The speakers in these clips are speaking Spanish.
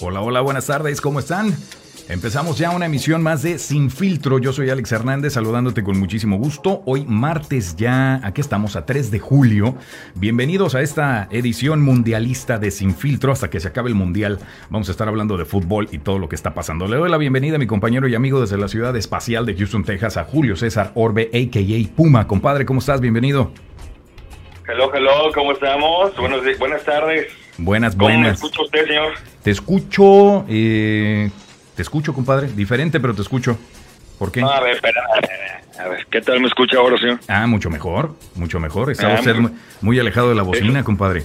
Hola, hola, buenas tardes, ¿cómo están? Empezamos ya una emisión más de Sin Filtro. Yo soy Alex Hernández saludándote con muchísimo gusto. Hoy martes ya, aquí estamos a 3 de julio. Bienvenidos a esta edición mundialista de Sin Filtro. Hasta que se acabe el mundial vamos a estar hablando de fútbol y todo lo que está pasando. Le doy la bienvenida a mi compañero y amigo desde la ciudad espacial de Houston, Texas, a Julio César Orbe, a.k.a. Puma. Compadre, ¿cómo estás? Bienvenido. Hello, hello, ¿cómo estamos? Buenas tardes. Buenas, ¿Cómo me buenas. escucha usted, señor? Te escucho, eh, te escucho, compadre. Diferente, pero te escucho. ¿Por qué? No, a ver, espera. a ver, A ver, ¿qué tal me escucha ahora, señor? Ah, mucho mejor, mucho mejor. Está Ah, usted muy- muy, alejado de la bocina, compadre.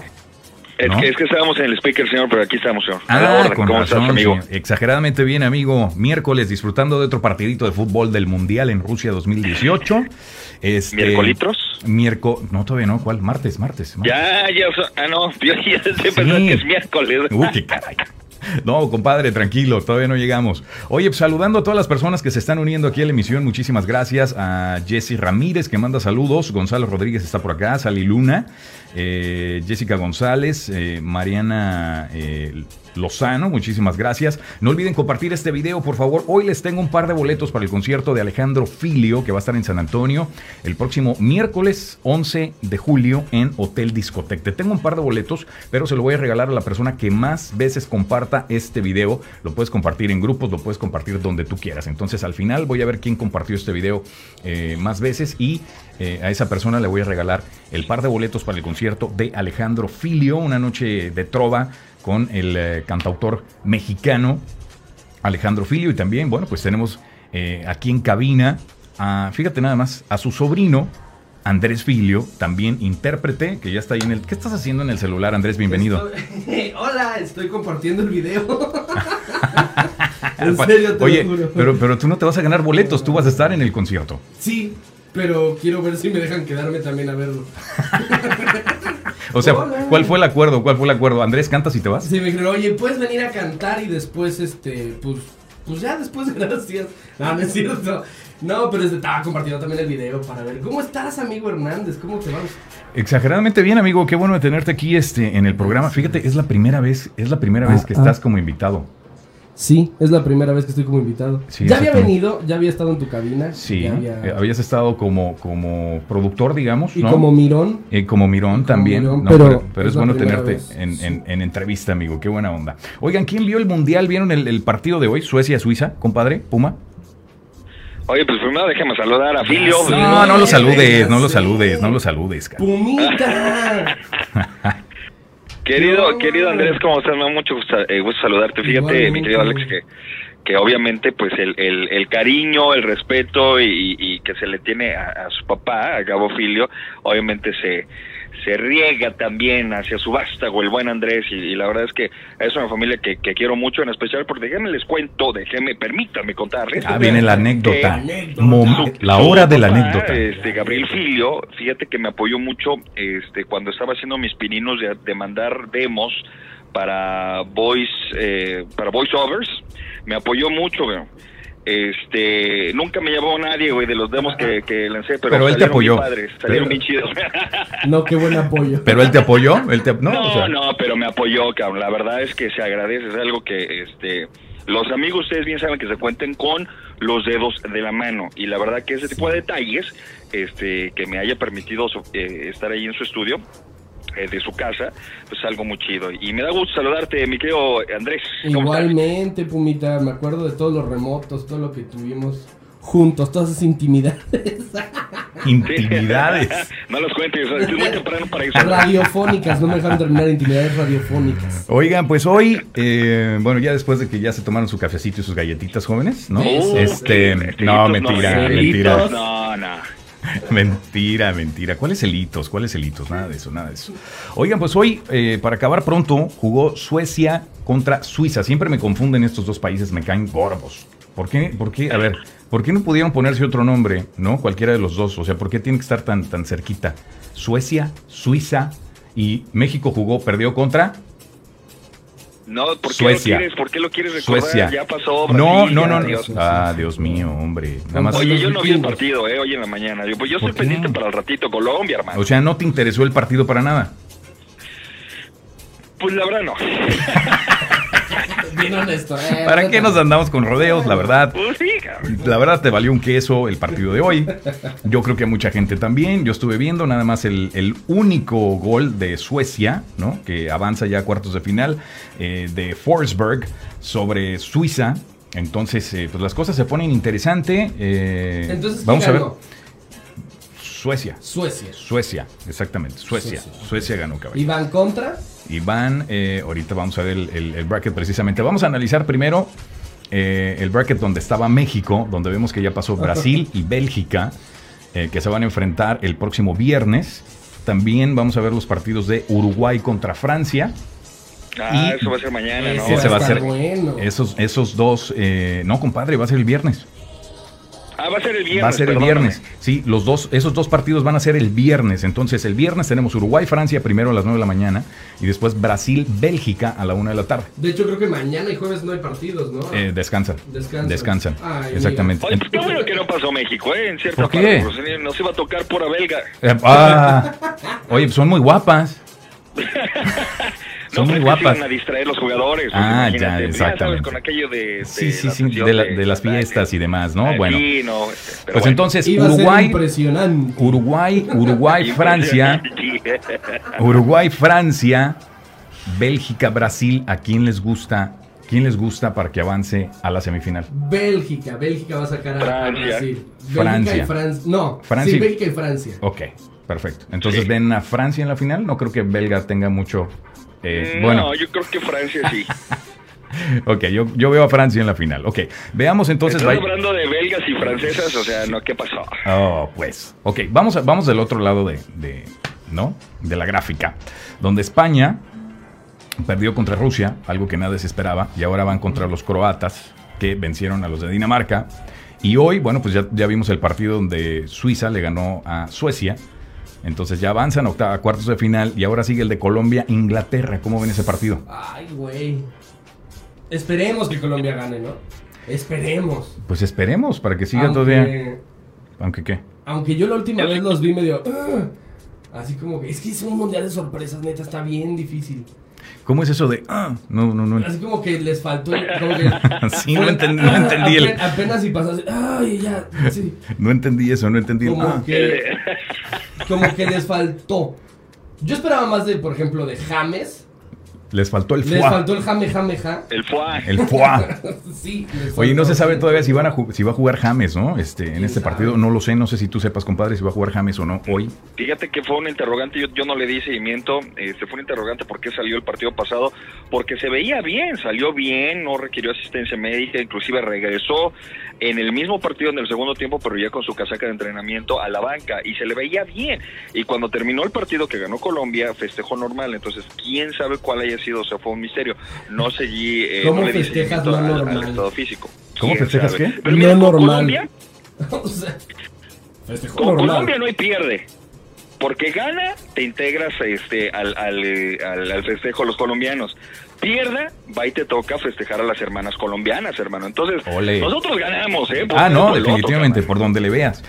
Es, ¿No? que, es que estábamos en el speaker, señor, pero aquí estamos, señor. La Ah, orden. con ¿Cómo razón, estás, amigo? señor. Exageradamente bien, amigo. Miércoles disfrutando de otro partidito de fútbol del Mundial en Rusia 2018. Este, ¿Miércolitros? Miérco... No, todavía no. ¿Cuál? Martes, martes. martes. Ya, ya, ah, no, yo ya sé Sí. que es miércoles. Uy, qué caray. No, compadre, tranquilo, todavía no llegamos. Oye, pues, saludando a todas las personas que se están uniendo aquí a la emisión, muchísimas gracias a Jessy Ramírez que manda saludos, Gonzalo Rodríguez está por acá, Sally Luna, eh, Jessica González, eh, Mariana eh, Lozano, muchísimas gracias. No olviden compartir este video, por favor. Hoy les tengo un par de boletos para el concierto de Alejandro Filio, que va a estar en San Antonio el próximo miércoles 11 de julio en Hotel Discotec. Te tengo un par de boletos, pero se lo voy a regalar a la persona que más veces comparta este video. Lo puedes compartir en grupos, lo puedes compartir donde tú quieras. Entonces al final voy a ver quién compartió este video eh, más veces y eh, a esa persona le voy a regalar el par de boletos para el concierto de Alejandro Filio, una noche de trova con el eh, cantautor mexicano Alejandro Filio y también, bueno, pues tenemos eh, aquí en cabina, a, fíjate nada más, a su sobrino Andrés Filio, también intérprete, que ya está ahí en el... ¿Qué estás haciendo en el celular, Andrés? Bienvenido. Estoy- Hola, estoy compartiendo el video. en serio, te Oye, lo juro. pero, pero tú no te vas a ganar boletos, tú vas a estar en el concierto. Sí, pero quiero ver si me dejan quedarme también a verlo. O sea, Hola. ¿cuál fue el acuerdo? ¿Cuál fue el acuerdo? Andrés, ¿cantas y te vas? Sí, me dijeron, oye, puedes venir a cantar y después, este, pues, pues ya después, gracias. No, no es cierto. No, pero estaba compartiendo también el video para ver. ¿Cómo estás, amigo Hernández? ¿Cómo te vas? Exageradamente bien, amigo. Qué bueno de tenerte aquí este, en el programa. Fíjate, es la primera vez, es la primera vez que Ah, estás ah. como invitado. Sí, es la primera vez que estoy como invitado. Sí, ya había venido, ya había estado en tu cabina. Sí, ya había- eh, habías estado como, como productor, digamos, Y ¿no? como Mirón. Eh, como Mirón como también, Mirón, No, pero pero, pero es, bueno tenerte en, en- en entrevista, amigo, qué buena onda. Oigan, ¿quién vio el Mundial? ¿Vieron el, el partido de hoy? Suecia-Suiza, compadre, Puma. Oye, pues primero déjame saludar a Filio. No, no lo saludes, no lo saludes, no lo saludes. cara. ¡Pumita! Querido, querido Andrés, ¿cómo estás? Me da mucho gusto, eh, gusto saludarte. Fíjate, mi querido Alex, que, que obviamente pues el, el, el cariño, el respeto y, y que se le tiene a, a su papá, a Gabo Filio, obviamente se, se riega también hacia su vástago, el buen Andrés, y, y la verdad es que es una familia que, que quiero mucho, en especial porque déjenme les cuento, déjenme, permítanme contarles. Ah, viene la anécdota. Mom- la hora de la anécdota. Este, Gabriel Filio, fíjate que me apoyó mucho este, cuando estaba haciendo mis pininos de, de mandar demos para voice, eh, para voiceovers. Me apoyó mucho, güey. Este, nunca me llevó nadie, güey, de los demos que, que lancé, pero, Pero él te salieron bien apoyó. padres, salieron Pero- bien chidos. No, qué buen apoyo. ¿Pero él te apoyó? ¿Él te- no, No, o sea, no, pero me apoyó, cabrón. La verdad es que se agradece, es algo que, este, los amigos ustedes bien saben que se cuenten con los dedos de la mano y la verdad que ese tipo de detalles, este, que me haya permitido eh, estar ahí en su estudio. Eh, de su casa, pues es algo muy chido. Y me da gusto saludarte, mi querido Andrés. Igualmente, Pumita, me acuerdo de todos los remotos, todo lo que tuvimos juntos, todas esas intimidades intimidades. no los cuentes, es muy temprano para eso. radiofónicas, no me dejaron terminar intimidades radiofónicas. Oigan, pues hoy, eh, bueno, ya después de que ya se tomaron su cafecito y sus galletitas jóvenes, ¿no? Eso. este, no, mentira, mentira. No, no. Mentira, mentira. ¿Cuáles helitos? ¿Cuáles helitos? Nada de eso, nada de eso. Oigan, pues hoy, eh, para acabar pronto, jugó Suecia contra Suiza. Siempre me confunden estos dos países, me caen gordos. ¿Por qué? ¿Por qué? A ver, ¿por qué no pudieron ponerse otro nombre, no? Cualquiera de los dos. O sea, ¿por qué tiene que estar tan, tan cerquita? Suecia, Suiza y México jugó, perdió contra No, ¿por qué Suecia. lo quieres? ¿Por qué lo quieres recordar? Suecia. Ya pasó. No, Brasil, no, no. no. Dios. Ah, Dios mío, hombre. Nada más. Oye, yo no vi el partido, eh, hoy en la mañana. Yo, pues yo ¿Por estoy pendiente para el ratito Colombia, hermano. O sea, no te interesó el partido para nada. Pues la verdad no. Bien honesto. eh, ¿Para qué nos andamos con rodeos? La verdad, Pues. La verdad te valió un queso el partido de hoy. Yo creo que a mucha gente también. Yo estuve viendo nada más el, el único gol de Suecia, ¿no? Que avanza ya a cuartos de final eh, de Forsberg sobre Suiza. Entonces, eh, pues las cosas se ponen interesantes. Entonces, vamos a ver. Suecia. Suecia. Suecia, exactamente. Suecia. Suecia. Suecia ganó, cabrón. ¿Y van contra? Y van, eh, ahorita vamos a ver el, el- el bracket precisamente. Vamos a analizar primero eh, el bracket donde estaba México, donde vemos que ya pasó Brasil y Bélgica, eh, que se van a enfrentar el próximo viernes. También vamos a ver los partidos de Uruguay contra Francia. Ah, Y- eso va a ser mañana, ¿no? Ese va a ser bueno. esos, esos dos. eh, no, compadre, va a ser el viernes. Ah, va a ser el viernes. Va a ser el perdóname. viernes. Sí, los dos, esos dos partidos van a ser el viernes. Entonces, el viernes tenemos Uruguay-Francia primero a las 9 de la mañana y después Brasil-Bélgica a la 1 de la tarde. De hecho, creo que mañana y jueves no hay partidos, ¿no? Eh, descansan. Descansan. Descansan. Ay, Exactamente. Oye, pues qué bueno que no pasó México, ¿eh? En cierta ¿Por qué? parte. pues, Nos iba a tocar pura belga. Eh, ah, oye, pues son muy guapas. Son no, muy guapas. a distraer los jugadores. Ah, ya, exactamente. sabes, con aquello de... de Sí, sí, sí, de, la- de las de- fiestas y demás, ¿no? Ay, Bueno, sí, no, este, pues bueno. entonces Iba Uruguay, impresionante. Uruguay, Uruguay, Francia, Uruguay, Francia, Bélgica, Brasil. ¿A quién les gusta? ¿Quién les gusta para que avance a la semifinal? Bélgica, Bélgica va a sacar a- a Francia. Brasil. Francia. Bélgica y Francia. No, Francia sí, y- Bélgica y Francia. Ok, perfecto. Entonces Sí. ven a Francia en la final. No creo que Belga tenga mucho. Eh, no, bueno, yo creo que Francia sí. ok, yo, yo veo a Francia en la final. Ok, veamos entonces. Estás hablando de belgas y francesas, o sea, no, ¿qué pasó? Oh, pues. Ok, vamos, a- vamos del otro lado de, de- ¿no? De la gráfica. Donde España perdió contra Rusia, algo que nadie se esperaba, y ahora van contra los croatas, que vencieron a los de Dinamarca. Y hoy, bueno, pues ya, ya vimos el partido donde Suiza le ganó a Suecia. Entonces ya avanzan a octava, cuartos de final, y ahora sigue el de Colombia-Inglaterra. ¿Cómo ven ese partido? Ay, güey. Esperemos que Colombia gane, ¿no? Esperemos. Pues esperemos para que siga Aunque- todavía. ¿Aunque qué? Aunque yo la última vez los vi medio. Así como que. Es que es un mundial de sorpresas, neta, está bien difícil. ¿Cómo es eso de.? Ah, no, no, no. Así como que les faltó. Como que, Sí, no entendí, no entendí el. Apenas si pasas. Ay, ya. Sí. No entendí eso, no entendí. el- Como ah. que. Como que les faltó. Yo esperaba más de, por ejemplo, de James. Les faltó el Les foie. faltó el Jame Jame Ja. El foie. El foie. Sí. les Oye, no se sabe todavía si van a si va a jugar James, ¿no? Este, en ¿Quién este sabe? partido, no lo sé, no sé si tú sepas, compadre, si va a jugar James o no hoy. Fíjate que fue un interrogante, yo, yo no le di seguimiento, este fue un interrogante por qué salió el partido pasado, porque se veía bien, salió bien, no requirió asistencia médica, inclusive regresó en el mismo partido en el segundo tiempo, pero ya con su casaca de entrenamiento a la banca y se le veía bien. Y cuando terminó el partido que ganó Colombia, festejó normal, entonces quién sabe cuál haya sido, o sea, fue un misterio. No seguí, eh, ¿Cómo no le festejas no al- estado físico. ¿Cómo ¿Quién festejas sabe? qué? Pero mira, No con normal. Colombia, o sea, festejó con normal. Colombia no hay pierde. Porque gana, te integras este, al, al, eh, al- al festejo los colombianos. Pierda, va y te toca festejar a las hermanas colombianas, hermano. Entonces, Ole. nosotros ganamos, ¿eh? Por Ah, no, otro, definitivamente, por donde le veas.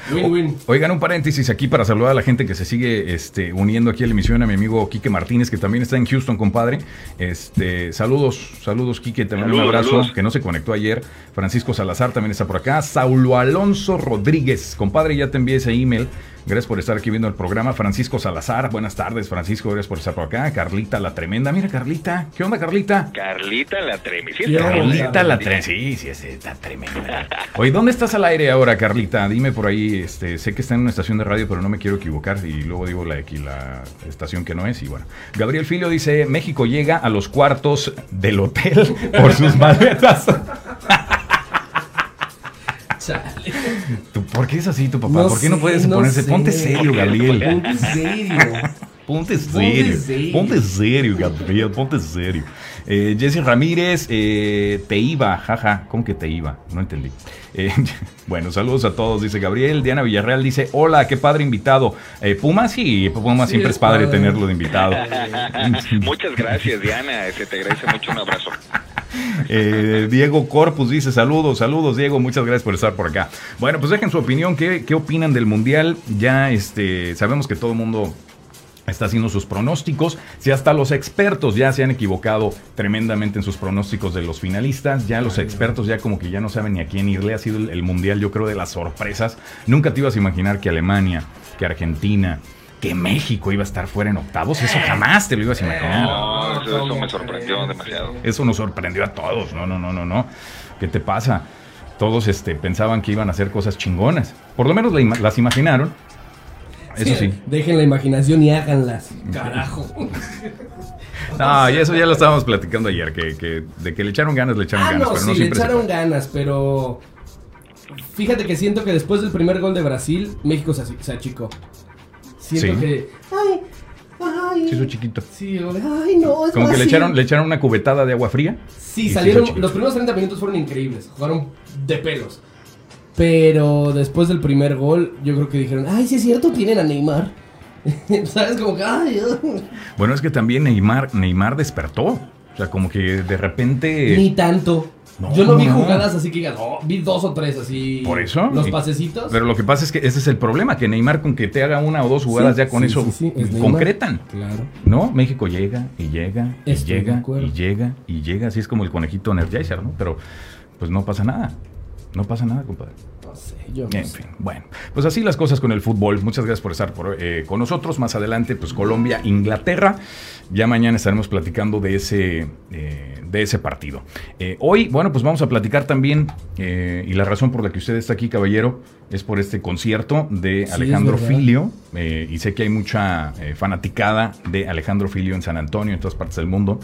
Oigan, un paréntesis aquí para saludar a la gente que se sigue este, uniendo aquí a la emisión, a mi amigo Quique Martínez, que también está en Houston, compadre. Este, saludos, saludos, Quique, también un abrazo, saludos. que no se conectó ayer. Francisco Salazar también está por acá. Saulo Alonso Rodríguez, compadre, ya te envié ese email. Gracias por estar aquí viendo el programa. Francisco Salazar, buenas tardes, Francisco, gracias por estar por acá. Carlita la tremenda, mira Carlita, ¿qué onda Carlita? Carlita la. Sí, onda. Carlita la tremenda. Sí, sí, sí, está tremenda. Oye, ¿dónde estás al aire ahora, Carlita? Dime por ahí, este, sé que está en una estación de radio, pero no me quiero equivocar y luego digo la, aquí la estación que no es y bueno. Gabriel Filio dice, México llega a los cuartos del hotel por sus maletas. Chale. ¿Tú, ¿Por qué es así tu papá? No ¿Por qué no sé, puedes no ponerse? sé. Ponte serio, Gabriel. Ponte serio. Ponte serio. Ponte serio, Gabriel. Ponte serio. Eh, Jesse Ramírez, eh, te iba, jaja. ¿Cómo que te iba? No entendí. Eh, bueno, saludos a todos, dice Gabriel. Diana Villarreal dice: Hola, qué padre invitado. Eh, Puma, sí, Puma Sí, siempre es es padre padre. tenerlo de invitado. Muchas gracias, Diana. Se te agradece mucho un abrazo. Eh, Diego Corpus dice saludos, saludos Diego, muchas gracias por estar por acá. Bueno, pues dejen su opinión, ¿qué, qué opinan del Mundial? Ya este, sabemos que todo el mundo está haciendo sus pronósticos. Si hasta los expertos ya se han equivocado tremendamente en sus pronósticos de los finalistas, ya los expertos ya como que ya no saben ni a quién irle. Ha sido el, el mundial, yo creo, de las sorpresas. Nunca te ibas a imaginar que Alemania, que Argentina, que México iba a estar fuera en octavos. Eso jamás te lo ibas a imaginar. No, eso, eso me sorprendió demasiado. Eso nos sorprendió a todos. No, no, no, no, no. ¿Qué te pasa? Todos este, pensaban que iban a hacer cosas chingonas. Por lo menos la ima- las imaginaron. Eso sí. Dejen la imaginación y háganlas. Carajo. No, y eso ya lo estábamos platicando ayer, que, que de que le echaron ganas, le echaron Ah, ganas, no, pero sí, no le echaron ganas, pero. Fíjate que siento que después del primer gol de Brasil, México se, se achicó. Siento Sí. que. Ay, ay. Se hizo chiquito. Sí, ay, no, es Como que le Brasil". echaron, le echaron una cubetada de agua fría. Sí, salieron. Los primeros 30 minutos fueron increíbles. Jugaron de pelos. Pero después del primer gol, yo creo que dijeron, ay, sí es cierto, tienen a Neymar. ¿Sabes? Como que, ay, ay". Bueno, es que también Neymar, Neymar despertó. O sea, como que de repente. Ni tanto. No, yo no vi jugadas así que digas, oh, vi dos o tres así. Por eso. Los Y- pasecitos. Pero lo que pasa es que ese es el problema, que Neymar con que te haga una o dos jugadas Sí, ya con sí, eso sí, sí, es concretan. Claro. ¿No? México llega y llega y Estoy llega y llega y llega. Así es como el conejito Energizer, ¿no? Pero pues no pasa nada. No pasa nada, compadre. No sé, yo no En sé. fin, bueno, pues así las cosas con el fútbol. Muchas gracias por estar por, eh, con nosotros. Más adelante, pues Colombia, Inglaterra. Ya mañana estaremos platicando de ese, eh, de ese partido. Eh, hoy, bueno, pues vamos a platicar también, y la razón por la que usted está aquí, caballero, es por este concierto de Sí, Alejandro. Filio. y sé que hay mucha fanaticada de Alejandro Filio en San Antonio, en todas partes del mundo,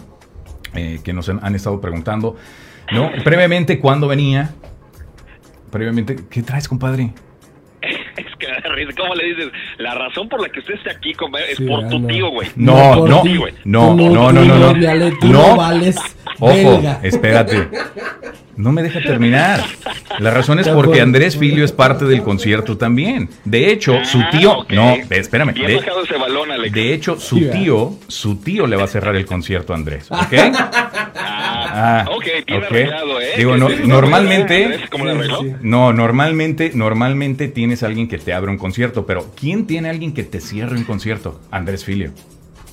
que nos han, han estado preguntando. ¿No? Previamente, ¿cuándo venía? Previamente, ¿qué traes, compadre? Es que me da risa. ¿Cómo le dices? La razón por la que usted está aquí compadre, es Sí, por ah, tu no. tío, güey. No, no, ti. no, no, no, no, no. tú No. no vales. Ojo, espérate. No me deja terminar. La razón es porque. Andrés Filio es parte del concierto también. De hecho, su Ah, tío, ok. no, espérame. De, de hecho, su tío, su tío le va a cerrar el concierto a Andrés, ¿ok? Ah, ok, bien arreglado, ¿eh? Digo, no, normalmente, no, normalmente, normalmente tienes a alguien que te abre un concierto, pero ¿quién tiene a alguien que te cierre un concierto? Andrés Filio.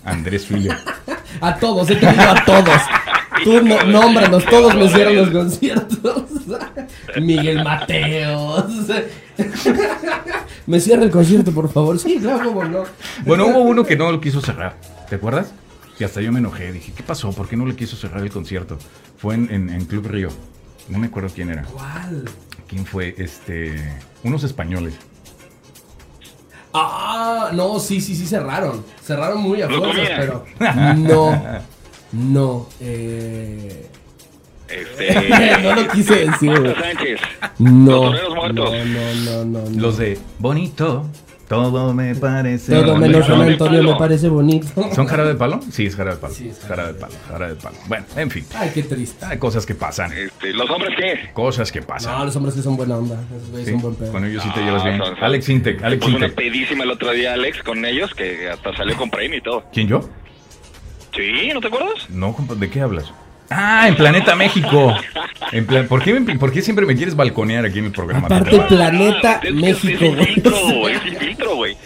Andrés Filio. A todos, he tenido a todos. Tú no, nómbranos, todos me cierran los conciertos. Miguel Mateos. Me cierra el concierto, por favor. Sí, claro, cómo no. Bueno, hubo uno que no lo quiso cerrar. ¿Te acuerdas? Hasta yo me enojé. Dije, ¿qué pasó? ¿Por qué no le quiso cerrar el concierto? Fue en, en- en Club Río. No me acuerdo quién era. ¿Cuál? ¿Quién fue? Este. Unos españoles. Ah, no, sí, sí, sí cerraron. Cerraron muy a fuerzas, pero. No. No. Eh. Este. no lo quise decir, Sánchez. No. Los muertos. no, no, no. no. Los de Bonito. Todo me parece. Todo bonito. menos San Antonio me parece bonito. ¿Son jarabe de palo? Sí, es jarabe de palo. Sí, es jarabe de palo. Jarabe de palo. Bueno, en fin. Ay, qué triste. Hay cosas que pasan. Este, ¿Los hombres qué? Cosas que pasan. No, los hombres que son buena onda. Esos güeyes Sí, son buen pedo. Con ellos sí te Ah, llevas bien. son- son- Alex Intec. Alex puso una Intec. pedísima el otro día, Alex, con ellos, que hasta salió con premio y todo. ¿Quién yo? ¿Sí? ¿No te acuerdas? No, ¿de qué hablas? Ah, en Planeta México. En plan, ¿por, qué por qué siempre me quieres balconear aquí en mi programa? Aparte, Planeta es, México, Es, filtro, güey. Es filtro, güey.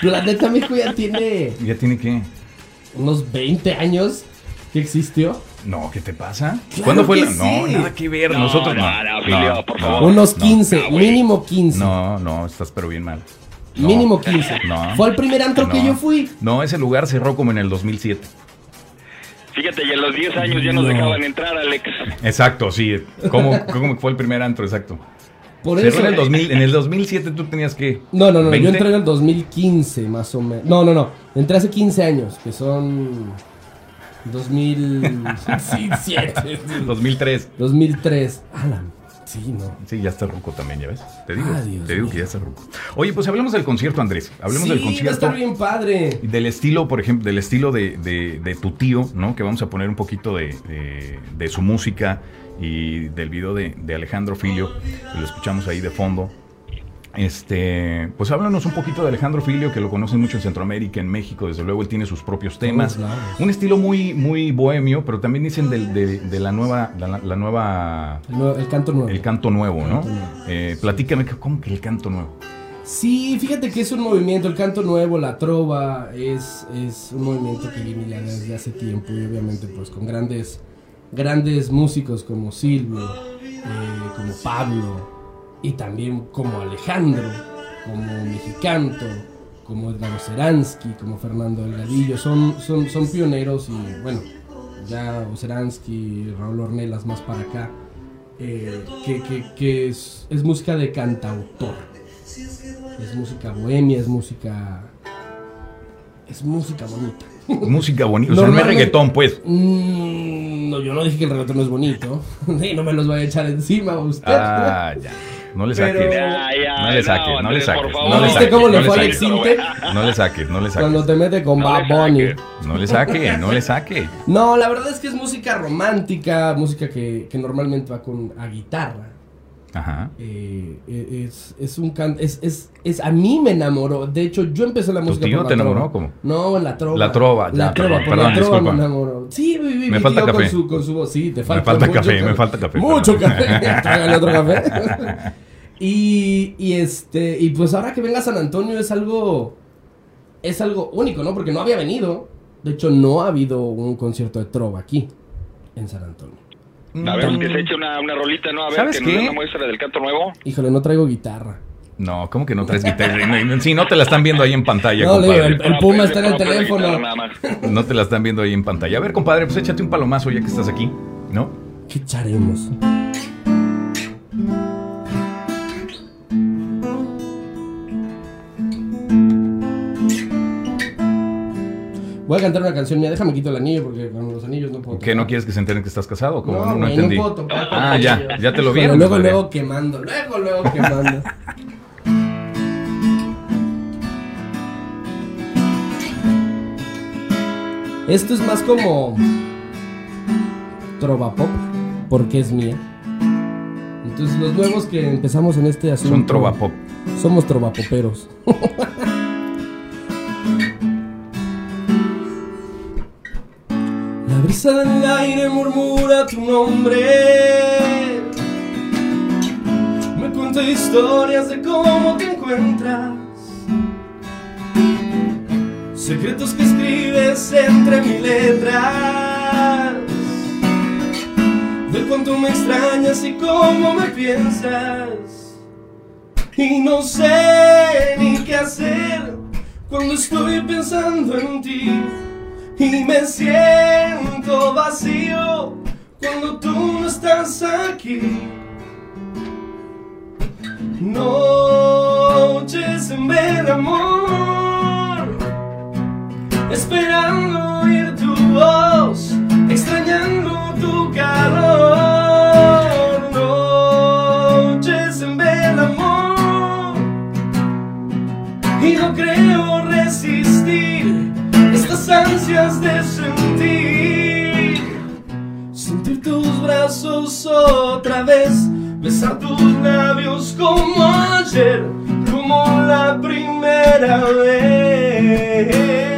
Planeta México ya tiene ¿Ya tiene qué? unos 20 años que existió. No, ¿qué te pasa? Claro ¿Cuándo fue que la.? No, sí. nada que ver. No, Nosotros no. no, no, Filio, por favor. Unos no, 15, no, güey. mínimo 15. No, no, estás pero bien mal. No, Mínimo 15. No. Fue el primer antro que No. yo fui. No, ese lugar cerró como en el 2007. Fíjate, y a los 10 años ya nos No. dejaban entrar, Alex. Exacto, sí. ¿Cómo, cómo fue el primer antro? Exacto. Por eso. en el 2000. En el 2007 tú tenías que. No, no, no, yo 20. entré en el 2015, más o menos. No, no, no. Entré hace 15 años, que son 2007, 2003. 2003. Alan, sí, no. Sí, ya está ruco también, ¿ya ves? Te digo, Ah, te digo que ya está ruco. Oye, pues hablemos del concierto, Andrés. Hablemos sí, del va a concierto. estar bien padre. Del estilo, por ejemplo, del estilo de, de- de tu tío, ¿no? Que vamos a poner un poquito de, de- su música y del video de, de Alejandro Filio, lo escuchamos ahí de fondo. Este, pues háblanos un poquito de Alejandro Filio, que lo conocen mucho en Centroamérica, en México, desde luego él tiene sus propios temas. Un estilo muy, muy bohemio, pero también dicen de, de la nueva, la, la nueva, El, nuevo- el canto nuevo. el canto nuevo, ¿no? Canto nuevo. Eh, platícame, ¿cómo que el canto nuevo? Sí, fíjate que es un movimiento, el canto nuevo, la trova, es, es un movimiento que viene ya desde hace tiempo y obviamente pues con grandes, grandes músicos como Silvio, eh, como Pablo y también como Alejandro, como Mexicanto, como Edgar Seransky, como Fernando Delgadillo, son, son, son pioneros y bueno, ya Seransky, Raúl Ornelas más para acá, eh, que, que, que es, es música de cantautor. Es música bohemia, es música. Es música bonita. Música bonita. O sea, no es reggaetón, pues. Mm, no, yo no dije que el reggaetón no es bonito. Sí, no me los voy a echar encima a usted. Ah, ya. No le saques. Pero- Ya, ya, No le saques, no le Andrés, saques, no le ¿Viste saques, cómo le no fue le Alex? No le saques, no le Cuando saques. te mete con No Bad le Bunny. No le saque, no le saque. No, la verdad es que es música romántica, música que, que normalmente va con a guitarra. Ajá. Eh, es, es un can es, es, es a mí me enamoró. De hecho, yo empecé la música tío por la te trova. enamoró? ¿Cómo? No, en la trova. La trova, La ya, trova, perdón, la trova disculpa. me enamoró. Sí, mi, mi, Me mi falta tío café. Con su, con su voz. Sí, te falta falta mucho café, me falta café, Mucho café. Tráigale otro café. y, y este, y pues ahora que venga San Antonio es algo, es algo único, ¿no? Porque no había venido. De hecho, no ha habido un concierto de trova aquí, en San Antonio. A ver, que se eche una, una rolita, ¿no? A ver, ¿Sabes que qué? una muestra del canto nuevo. Híjole, no traigo guitarra. No, ¿cómo que no traes guitarra? No, Sí, no te la están viendo ahí en pantalla, No, le digo, compadre. El No, Puma está en el no, teléfono. No te la están viendo ahí en pantalla. A ver, compadre, pues échate un palomazo ya que estás aquí, ¿no? ¿Qué echaremos? Voy a cantar una canción mía. Déjame quito el anillo porque con los anillos no puedo. ¿Qué, no quieres que se enteren que estás casado? ¿Cómo? No, No, güey, entendí. no puedo tocar Ah, ya, ya te lo vieron. Luego, luego quemando. Luego, luego quemando. Esto es más como trova pop porque es mía. Entonces los nuevos que empezamos en este asunto Son trova pop. somos trovapoperos. brisa del aire murmura tu nombre. Me cuenta historias de cómo te encuentras. Secretos que escribes entre mis letras. De cuánto me extrañas y cómo me piensas. Y no sé ni qué hacer cuando estoy pensando en ti. Y me siento vacío cuando tú no estás aquí. Noches en ver amor, esperando oír tu voz, estas ansias de sentir. Sentir tus brazos otra vez, besar tus labios como ayer, como la primera vez.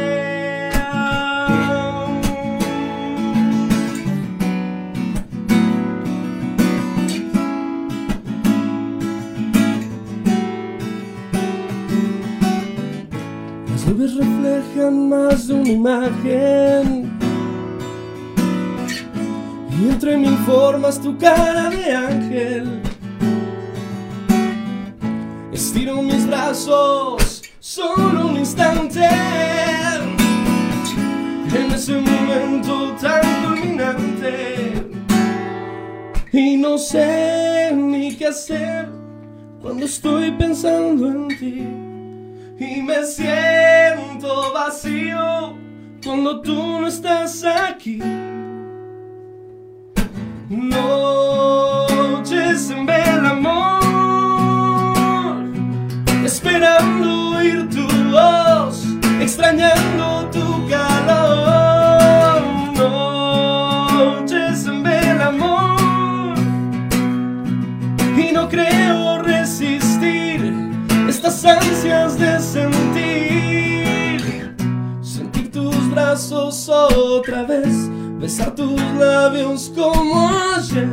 Más de una imagen. Y entre mil formas tu cara de ángel. Estiro mis brazos solo un instante. En ese momento tan dominante. Y no sé ni qué hacer cuando estoy pensando en ti. Y me siento vacío cuando tú no estás aquí. Noches en ver amor, esperando oír tu voz, extrañando tu brazos otra vez, besar tus labios como ayer,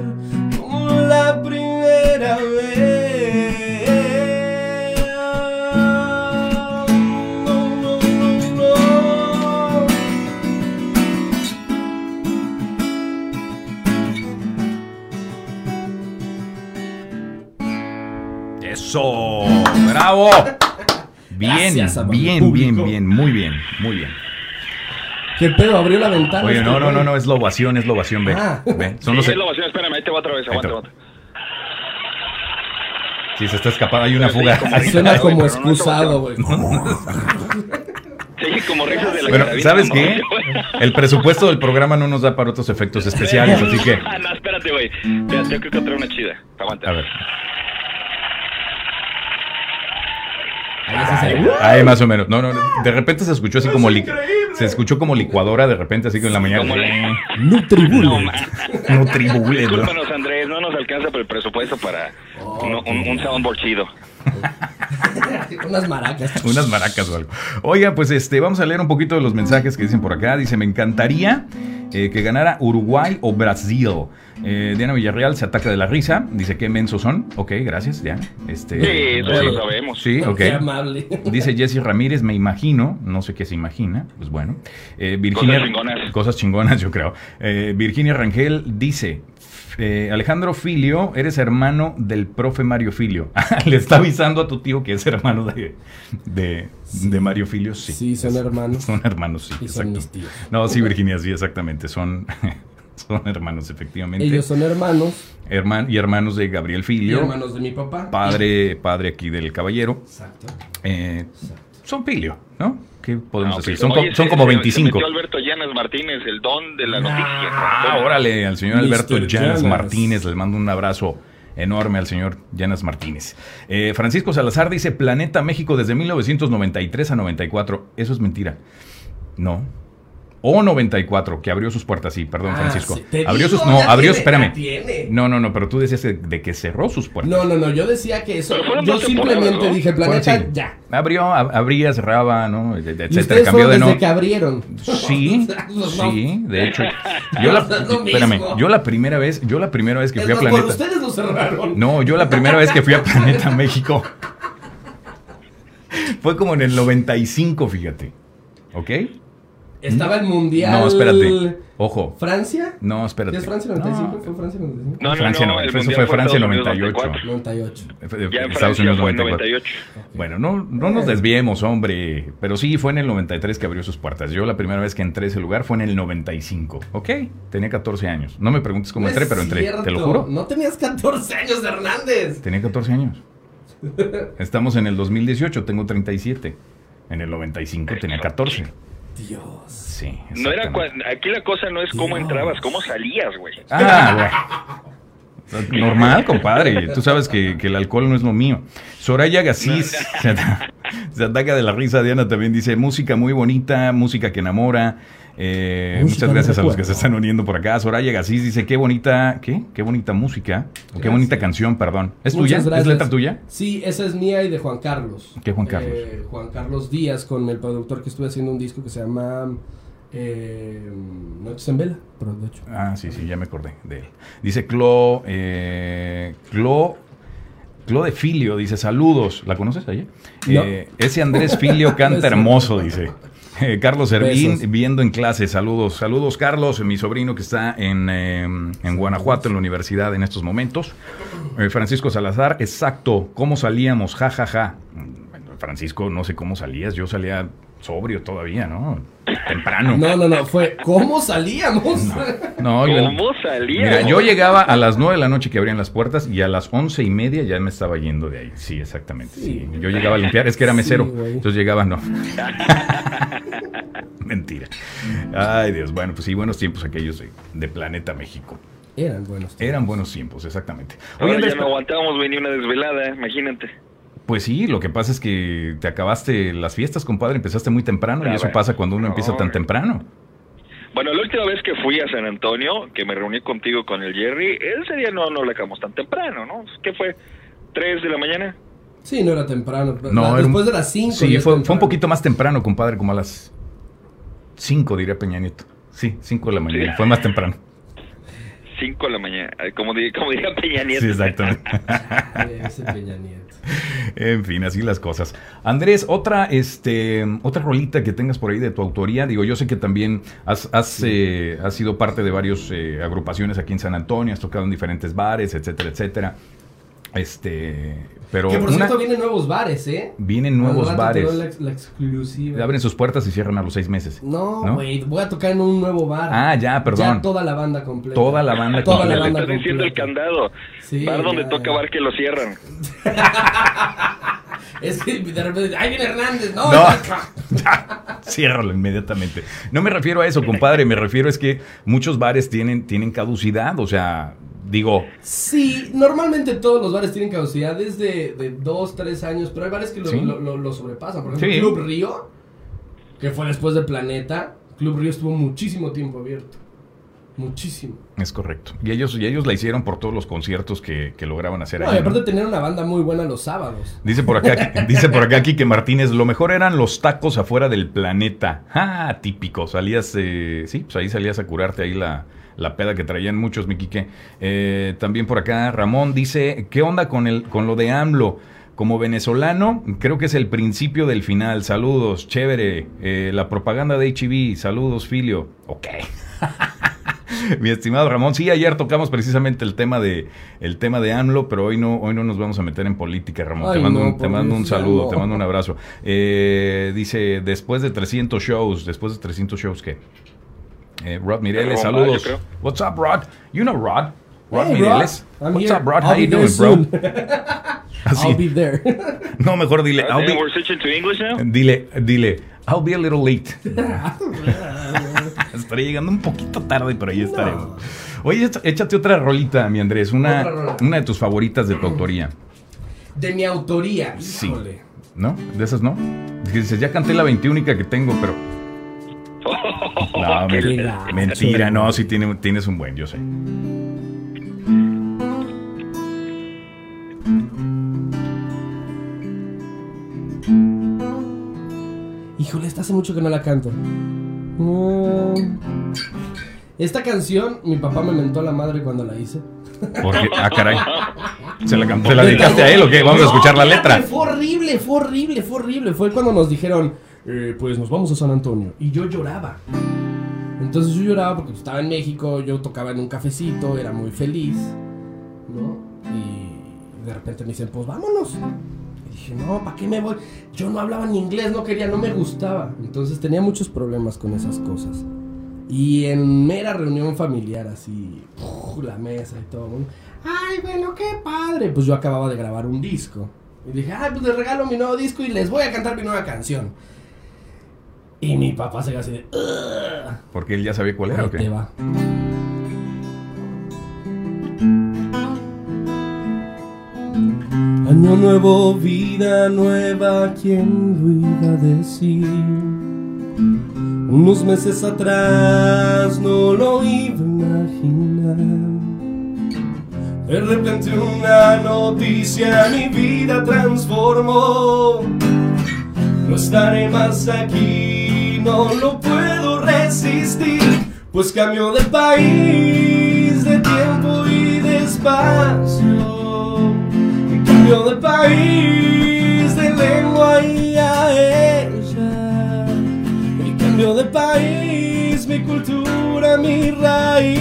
como la primera vez. Eso, bravo. Bien, bien, bien, bien, muy bien, muy bien. ¿Qué pedo? ¿Abrió la ventana? Oye, este no, no, no, no, es la ovación, es la ovación, ve. Ah. ve. Son Sí, los, es la ovación, espérame, ahí te va otra vez, aguanta, aguanta. Sí, se está escapando, hay una Sí, fuga. como- Suena como excusado, güey. Sí, como risas de la Bueno, ¿sabes qué? El presupuesto del programa no nos da para otros efectos especiales, así que... Ah, no, espérate, güey. Tengo que encontrar una chida. Aguanta. A ver. Ahí más o menos. No, no, no, de repente se escuchó así como se escuchó como licuadora de repente así que en la mañana. Nutribullet. No, man. No tribule, bro. Discúlpanos, Andrés, no nos alcanza por el presupuesto para un, un, un soundboard chido. Unas maracas. Unas maracas o algo. Oiga, pues este, vamos a leer un poquito de los mensajes que dicen por acá. Dice, me encantaría eh, que ganara Uruguay o Brasil. Eh, Diana Villarreal se ataca de la risa. Dice, qué mensos son. Ok, gracias, Diana. Este, Sí, eso ya lo sabemos. Sí, ok. Qué amable. Dice Jesse Ramírez, me imagino, no sé qué se imagina, pues bueno. Eh, Virginia, Cosas chingonas. Cosas chingonas, yo creo. Eh, Virginia Rangel dice, eh, Alejandro Filio, eres hermano del profe Mario Filio. Le está avisando a tu tío que es hermano de, de, de Mario Filio, sí. Sí, son hermanos. Son hermanos, sí. Y son exacto. mis tíos. No, sí, Virginia, sí, exactamente. Son, son hermanos, efectivamente. Ellos son hermanos Herman- y hermanos de Gabriel y Filio, hermanos de mi papá. padre, padre aquí del caballero. Exacto. Eh, son Filio, ¿no? ¿Qué podemos Ah? Son, Oye, co- son se- como se- 25. Se metió Alberto Llanas Martínez, el don de la noticia. Ah, órale, al señor. Alberto Llanas Llanas. Martínez, les mando un abrazo enorme al señor Llanas Martínez. Eh, Francisco Salazar dice, Planeta México desde 1993 a 94. Eso es mentira. No. O 94, que abrió sus puertas, sí, perdón, Ah, Francisco. sí, te abrió digo, sus, no, ya abrió, tiene, espérame. ya tiene. No, no, no, pero tú decías de, de que cerró sus puertas. No, no, no, yo decía que eso. Yo simplemente ¿no? dije, planeta, ya. Abrió, ab- abría, cerraba, ¿no? Etcétera, cambió de no. que abrieron. Sí, sí, de hecho. Yo la, espérame, yo la primera vez, yo la primera vez que Es fui a Planeta. ustedes lo cerraron. No, yo la primera vez que fui a Planeta México fue como en el 95, fíjate. ¿Ok? Estaba el mundial. No, espérate. Ojo. ¿Francia? No, espérate. ¿Es Francia 95? No, ¿Fue Francia 95? No, no, Francia no, no, el eso fue Francia Estados Unidos 98. 98. fue- Ya en Estados Unidos fue en 94. 98. Bueno, no, no nos desviemos, hombre. Pero sí, fue en el 93 que abrió sus puertas. Yo la primera vez que entré a ese lugar fue en el 95. ¿Ok? Tenía 14 años. No me preguntes cómo No entré, pero entré. cierto. Te lo juro. No tenías 14 años, Hernández. Tenía 14 años. Estamos en el 2018, tengo 37. En el 95 tenía 14. Dios. Sí. No era aquí la cosa no es cómo Dios. entrabas, cómo salías, güey. Ah, bueno. Normal, compadre. Tú sabes que, que el alcohol no es lo mío. Soraya Gasís se, ata- se ataca de la risa. Diana también dice, música muy bonita, música que enamora. Eh, muchas gracias a los que se están uniendo por acá. Soraya Gasís dice, qué bonita, ¿qué? Qué bonita música. O qué Gracias. bonita canción, perdón. ¿Es Muchas tuya? ¿Es letra tuya? Sí, esa es mía y de Juan Carlos. ¿Qué Juan Carlos? Eh, Juan Carlos Díaz, con el productor que estuve haciendo un disco que se llama eh, Noches en Vela, pero de hecho. Ah, sí, sí, ya me acordé de él. Dice Clo, eh, Clo, Clo de Filio, dice saludos. ¿La conoces ahí? No. Eh, ese Andrés Filio canta hermoso, dice. Eh, Carlos Servín, Besos. viendo en clase. Saludos, saludos, Carlos, mi sobrino que está en, eh, en Guanajuato, en la universidad en estos momentos. Eh, Francisco Salazar, exacto, ¿cómo salíamos? Ja, ja, ja. Francisco, no sé cómo salías, yo salía sobrio todavía, ¿no? Temprano. No, no, no, fue ¿cómo salíamos? No, yo- ¿Cómo salías? Mira, yo llegaba a las 9 de la noche que abrían las puertas y a las once y media ya me estaba yendo de ahí. Sí, exactamente. Sí. Sí. Yo llegaba a limpiar, es que era mesero. entonces llegaba, no. Mentira. Ay, Dios. Bueno, pues sí, buenos tiempos aquellos de, de Planeta México. Eran buenos. tiempos. Eran buenos tiempos, exactamente. Oye, Ahora ya no aguantábamos, ni una desvelada, imagínate. Pues sí, lo que pasa es que te acabaste las fiestas, compadre, empezaste muy temprano y Ah, eso pasa cuando uno No, empieza tan temprano. Bueno, la última vez que fui a San Antonio, que me reuní contigo con el Jerry, ese día no, no la acabamos tan temprano, ¿no? ¿Qué fue? ¿Tres de la mañana? Sí, no era temprano. No, La- era un- después de las 5. Sí, fue, fue un poquito más temprano, compadre, como a las 5, diría Peña Nieto. Sí, 5 de la mañana. Sí. Fue más temprano. Cinco de la mañana, eh, como, di- como diría Peña Nieto. Sí, exactamente. Peña Nieto. en fin, así las cosas. Andrés, otra, este, otra rolita que tengas por ahí de tu autoría. Digo, yo sé que también has, has, eh, has sido parte de varias agrupaciones aquí en San Antonio, has tocado en diferentes bares, etcétera, etcétera. Este, pero Que por una- cierto vienen nuevos bares, ¿eh? vienen nuevos bares. La, ex- la exclusiva. Abren sus puertas y cierran a los seis meses. No, ¿No? güey, voy a tocar en un nuevo bar. Ah, ya, perdón. Ya toda la banda completa. Toda la banda Toda completa. la banda Estás diciendo el completa. candado. Sí, bar donde ya, toca ya. bar que lo cierran. Es que de repente, ¡ay, viene Hernández! No, ciérralo inmediatamente. No me refiero a eso, compadre, me refiero es que muchos bares tienen, tienen caducidad, o sea, digo, Sí, normalmente todos los bares tienen caducidades de, de dos, tres años, pero hay bares que lo, Sí. lo- lo- lo sobrepasan. Por ejemplo, Sí. Club Río, que fue después del Planeta, Club Río estuvo muchísimo tiempo abierto. Muchísimo. es correcto. Y ellos, y ellos la hicieron por todos los conciertos que, que lograban hacer No, ahí. y ¿no? aparte tenían una banda muy buena los sábados. Dice por acá, dice por acá Quique Martínez, lo mejor eran los tacos afuera del planeta. Ah, típico. Salías, eh, sí, pues ahí salías a curarte ahí la, la peda que traían muchos, mi Quique. Eh, también por acá Ramón dice, ¿qué onda con el, con lo de AMLO? Como venezolano, creo que es el principio del final. Saludos, chévere. Eh, la propaganda de HIV, saludos, Filio. Ok. Mi estimado Ramón, sí, ayer tocamos precisamente el tema de el tema de AMLO, pero hoy no hoy no nos vamos a meter en política, Ramón. te mando, no, un, te mando saludo, no. te mando un abrazo. Eh, dice, después de 300 shows, después de 300 shows, ¿qué? Eh, Rod Mireles, saludos. What's up, Rod? You know Rod. Rod Hey, Mireles. I'm What's here. up, Rod? I'll How you doing, bro? soon. Así. I'll be there. No, mejor dile, I'll be, we're switching to English now? dile, dile, I'll be a little late. Estaré llegando un poquito tarde, pero ahí estaremos. Oye, éch- échate otra rolita, mi Andrés, una, una de tus favoritas de tu autoría. De mi autoría. Sí. Híjole. ¿No? ¿De esas no? Es que dices, ya canté la 21 que tengo, pero... No, Qué men- gacho. mentira, no, sí tiene- tienes un buen, yo sé. Híjole, esta hace mucho que no la canto. No. Esta canción, mi papá me mentó a la madre cuando la hice. Porque, ah, caray. ¿Se la, can- ¿se la dedicaste a él o qué? Vamos a escuchar la letra. Fue horrible, fue horrible, fue horrible. Fue cuando nos dijeron, eh, pues nos vamos a San Antonio. Y yo lloraba. Entonces yo lloraba porque estaba en México, yo tocaba en un cafecito, era muy feliz, ¿no? Y de repente me dicen, pues vámonos. Dije, no, ¿para qué me voy? Yo no hablaba ni inglés, no quería, no me gustaba. Entonces tenía muchos problemas con esas cosas. Y en mera reunión familiar, así, la mesa y todo. Ay, bueno, qué padre. Pues yo acababa de grabar un disco. Y dije, ay, pues les regalo mi nuevo disco y les voy a cantar mi nueva canción. Y mi papá se quedó así de. Porque él ya sabía cuál era Ahí o qué. te va. Nuevo, vida nueva, ¿quién lo iba a decir? Unos meses atrás no lo iba a imaginar. De repente una noticia mi vida transformó. No estaré más aquí, no lo puedo resistir, pues cambio de país, de tiempo y de espacio. Cambio de país, de lengua y a ella. Y cambio de país, mi cultura, mi raíz.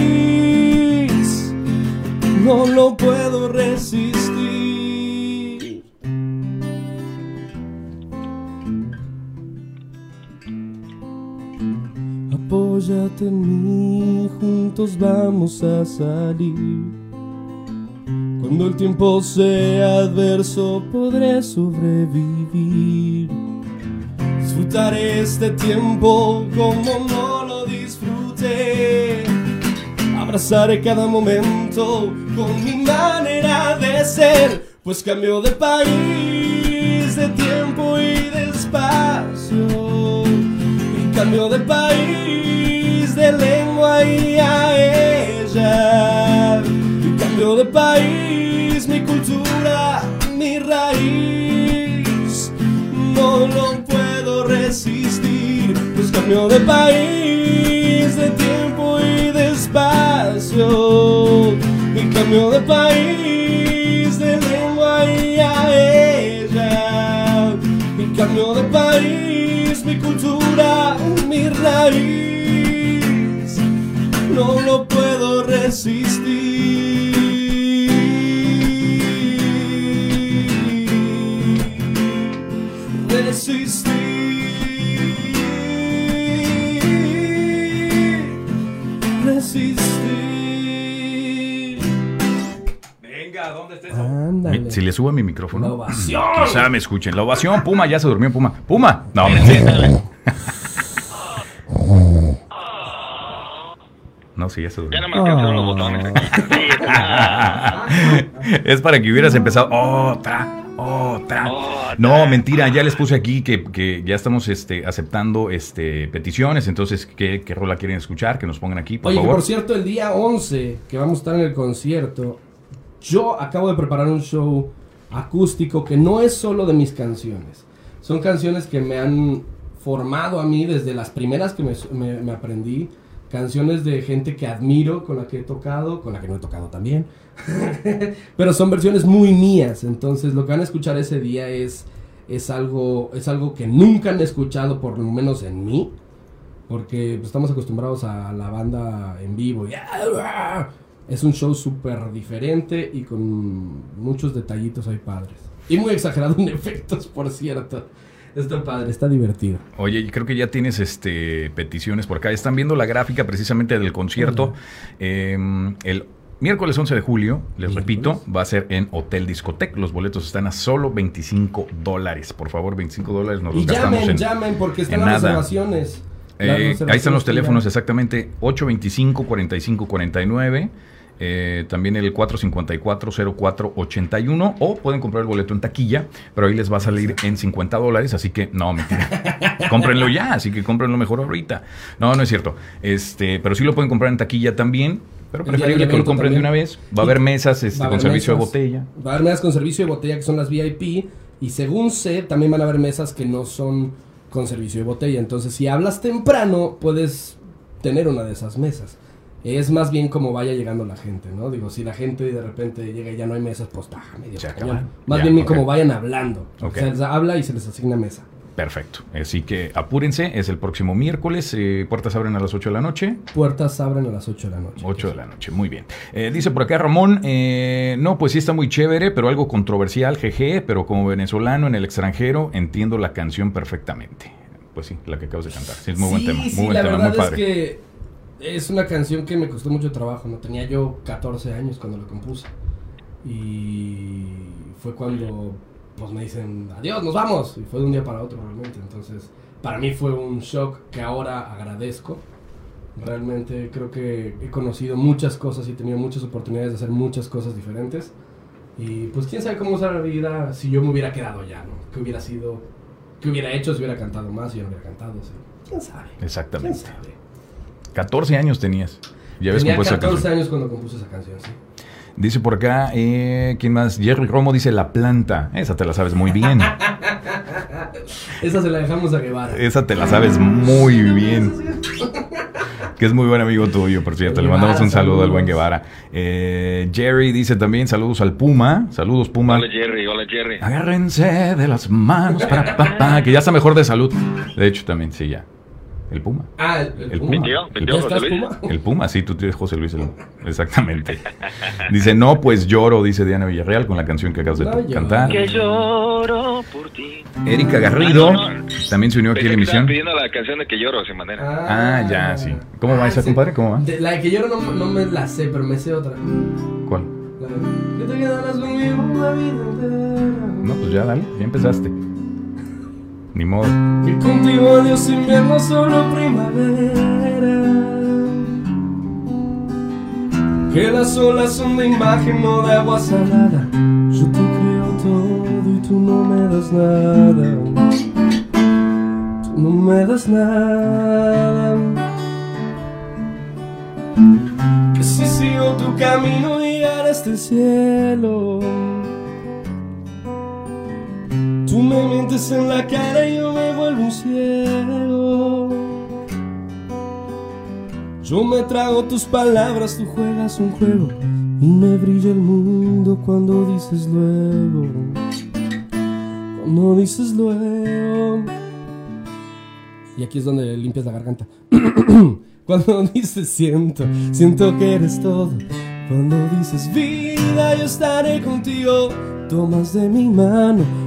No lo puedo resistir. Apóyate en mí, juntos vamos a salir. Cuando el tiempo sea adverso, podré sobrevivir. Disfrutaré este tiempo como no lo disfruté. Abrazaré cada momento con mi manera de ser, pues cambio de país, de tiempo y de espacio. Y cambio de país, de lengua y a ella. Cambio de país, mi cultura, mi raíz. No lo puedo resistir, pues cambio de país, de tiempo y de espacio. Y cambio de país, de lengua y a ella. Y cambio de país, mi cultura, mi raíz. No lo puedo resistir. Si le subo a mi La micrófono. ovación. Quizá me escuchen. La ovación, Puma, ya se durmió Puma. Puma. No, mentira. No, sí, ya se durmió. Ya no me alcanzaron los botones. es para que hubieras empezado otra, otra. Otra. No, mentira, ya les puse aquí que, que ya estamos este, aceptando este, peticiones, entonces, ¿qué, ¿qué rola quieren escuchar? Que nos pongan aquí, por Oye, favor. por cierto, el día 11 que vamos a estar en el concierto, yo acabo de preparar un show acústico que no es solo de mis canciones. Son canciones que me han formado a mí desde las primeras que me, aprendí. Canciones de gente que admiro, con la que he tocado, con la que no he tocado también. Pero son versiones muy mías. Entonces lo que van a escuchar ese día es, es, algo, es algo que nunca han escuchado, por lo menos en mí. Porque pues, estamos acostumbrados a la banda en vivo. ¡ah! Es un show súper diferente y con muchos detallitos ahí padres. Y muy exagerado en efectos, por cierto. Está padre, está divertido. Oye, creo que ya tienes este peticiones por acá. Están viendo la gráfica precisamente del concierto. Eh, el miércoles 11 de julio, les Miércoles. repito, va a ser en Hotel Discotec. Los boletos están a solo 25 dólares. Por favor, 25 dólares nos los Y gastamos llamen, en... llamen porque están las reservaciones. Eh, ahí están los teléfonos exactamente 825-4549. Eh, también el 454-0481 o pueden comprar el boleto en taquilla, pero ahí les va a salir en 50 dólares, así que no, mentira. cómprenlo ya, así que cómprenlo mejor ahorita. No, no es cierto. Este, pero sí lo pueden comprar en taquilla también, pero preferible que lo compren de una vez. Va a haber mesas este, con servicio de botella. Va a haber mesas con servicio de botella que son las VIP. Y según sé, también van a haber mesas que no son con servicio de botella. Entonces, si hablas temprano, puedes tener una de esas mesas. Es más bien como vaya llegando la gente, ¿no? Digo, si la gente de repente llega y ya no hay mesas, pues está medio cañón. Más bien como vayan hablando. Ok. Se les habla y se les asigna mesa. Perfecto. Así que apúrense, es el próximo miércoles. eh, puertas abren a las 8 de la noche. Puertas abren a las 8 de la noche. 8 de la noche, muy bien. Eh, dice por acá Ramón, eh, no, pues sí está muy chévere, pero algo controversial, jeje, pero como venezolano en el extranjero entiendo la canción perfectamente. Pues sí, la que acabas de cantar. Sí, es muy buen tema, muy sí, buen la tema, verdad muy padre. es que es una canción que me costó mucho trabajo, ¿no? Tenía yo 14 años cuando la compuse. Y fue cuando pues me dicen, adiós, nos vamos. Y fue de un día para otro realmente. Entonces, para mí fue un shock que ahora agradezco. Realmente creo que he conocido muchas cosas y he tenido muchas oportunidades de hacer muchas cosas diferentes. Y pues quién sabe cómo será la vida si yo me hubiera quedado ya, ¿no? ¿Qué hubiera sido? ¿Qué hubiera hecho si hubiera cantado más? Si yo no hubiera cantado. o sea, ¿Quién sabe? ¿Quién Exactamente. sabe? 14 años tenías. Ya ves Tenía compuesto esa 14 canción. años cuando compuse esa canción, sí. Dice por acá, eh, ¿quién más? Jerry Romo dice La Planta. Esa te la sabes muy bien. Esa se la dejamos a Guevara. Esa te la sabes muy bien. Que es muy buen amigo tuyo, por cierto. Le mandamos un saludo al buen. Guevara. Eh, Jerry dice también saludos al Puma. Saludos, Puma. Hola Jerry, hola Jerry. Agárrense de las manos para papá. Que ya está mejor de salud. De hecho, también, sí, ya. El Puma. Ah, el, Puma. Mi tío, mi ¿Ya tío ¿Ya José estás, Luis. Puma? El Puma, sí, tú tienes José Luis. el- exactamente. Dice, no, pues lloro, dice Diana Villarreal con la canción que acabas de No cantar. Que lloro por ti. Erika Garrido Ah, no, no. también se unió aquí a la emisión. pidiendo la canción de que lloro sin manera. Ah, ya, sí. ¿Cómo va esa, sí. compadre? ¿Cómo va? De- la de que yo no, no me la sé, pero me sé otra. ¿Cuál? La de, que te quedarás conmigo una vida entera. No, pues ya, dale, ya empezaste. Ni modo. Que contigo adiós invierno, solo primavera. Que las olas son de imagen, no de agua salada. Yo te creo todo y tú no me das nada. Tú no me das nada. Que si sigo tu camino hasta el cielo. Tú me mientes en la cara y yo me vuelvo un ciego. Yo me trago tus palabras, tú juegas un juego y me brilla el mundo cuando dices luego. Cuando dices luego. Y aquí es donde limpias la garganta. Cuando dices siento, siento que eres todo. Cuando dices vida, yo estaré contigo. Tomas de mi mano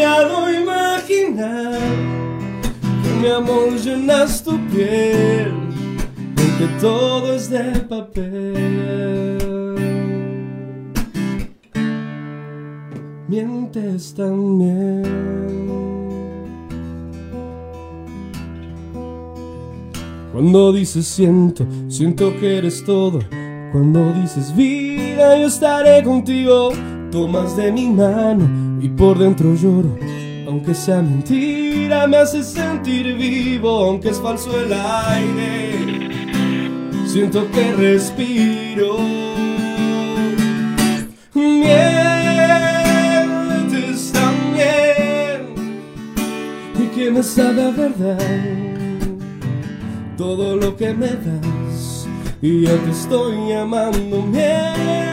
ya no imaginar que mi amor llenas tu piel, porque todo es de papel. Mientes también. Cuando dices siento, siento que eres todo. Cuando dices vida, yo estaré contigo. Tomas de mi mano y por dentro lloro. Aunque sea mentira, me hace sentir vivo. Aunque es falso el aire, siento que respiro. Mientes también y que me sabe a verdad todo lo que me das y ya te estoy amando mientes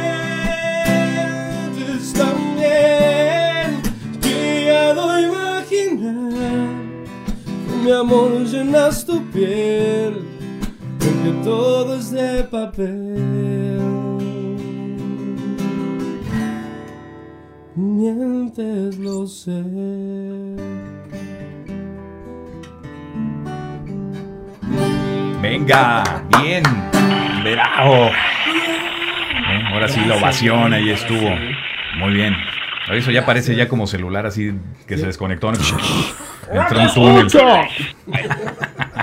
llenas tu piel porque todo es de papel mientes lo sé Venga, bien, bravo. Eh, ahora sí la ovación, ahí estuvo. Muy bien. Eso ya parece ya como celular así que se desconectó. Entró un túnel.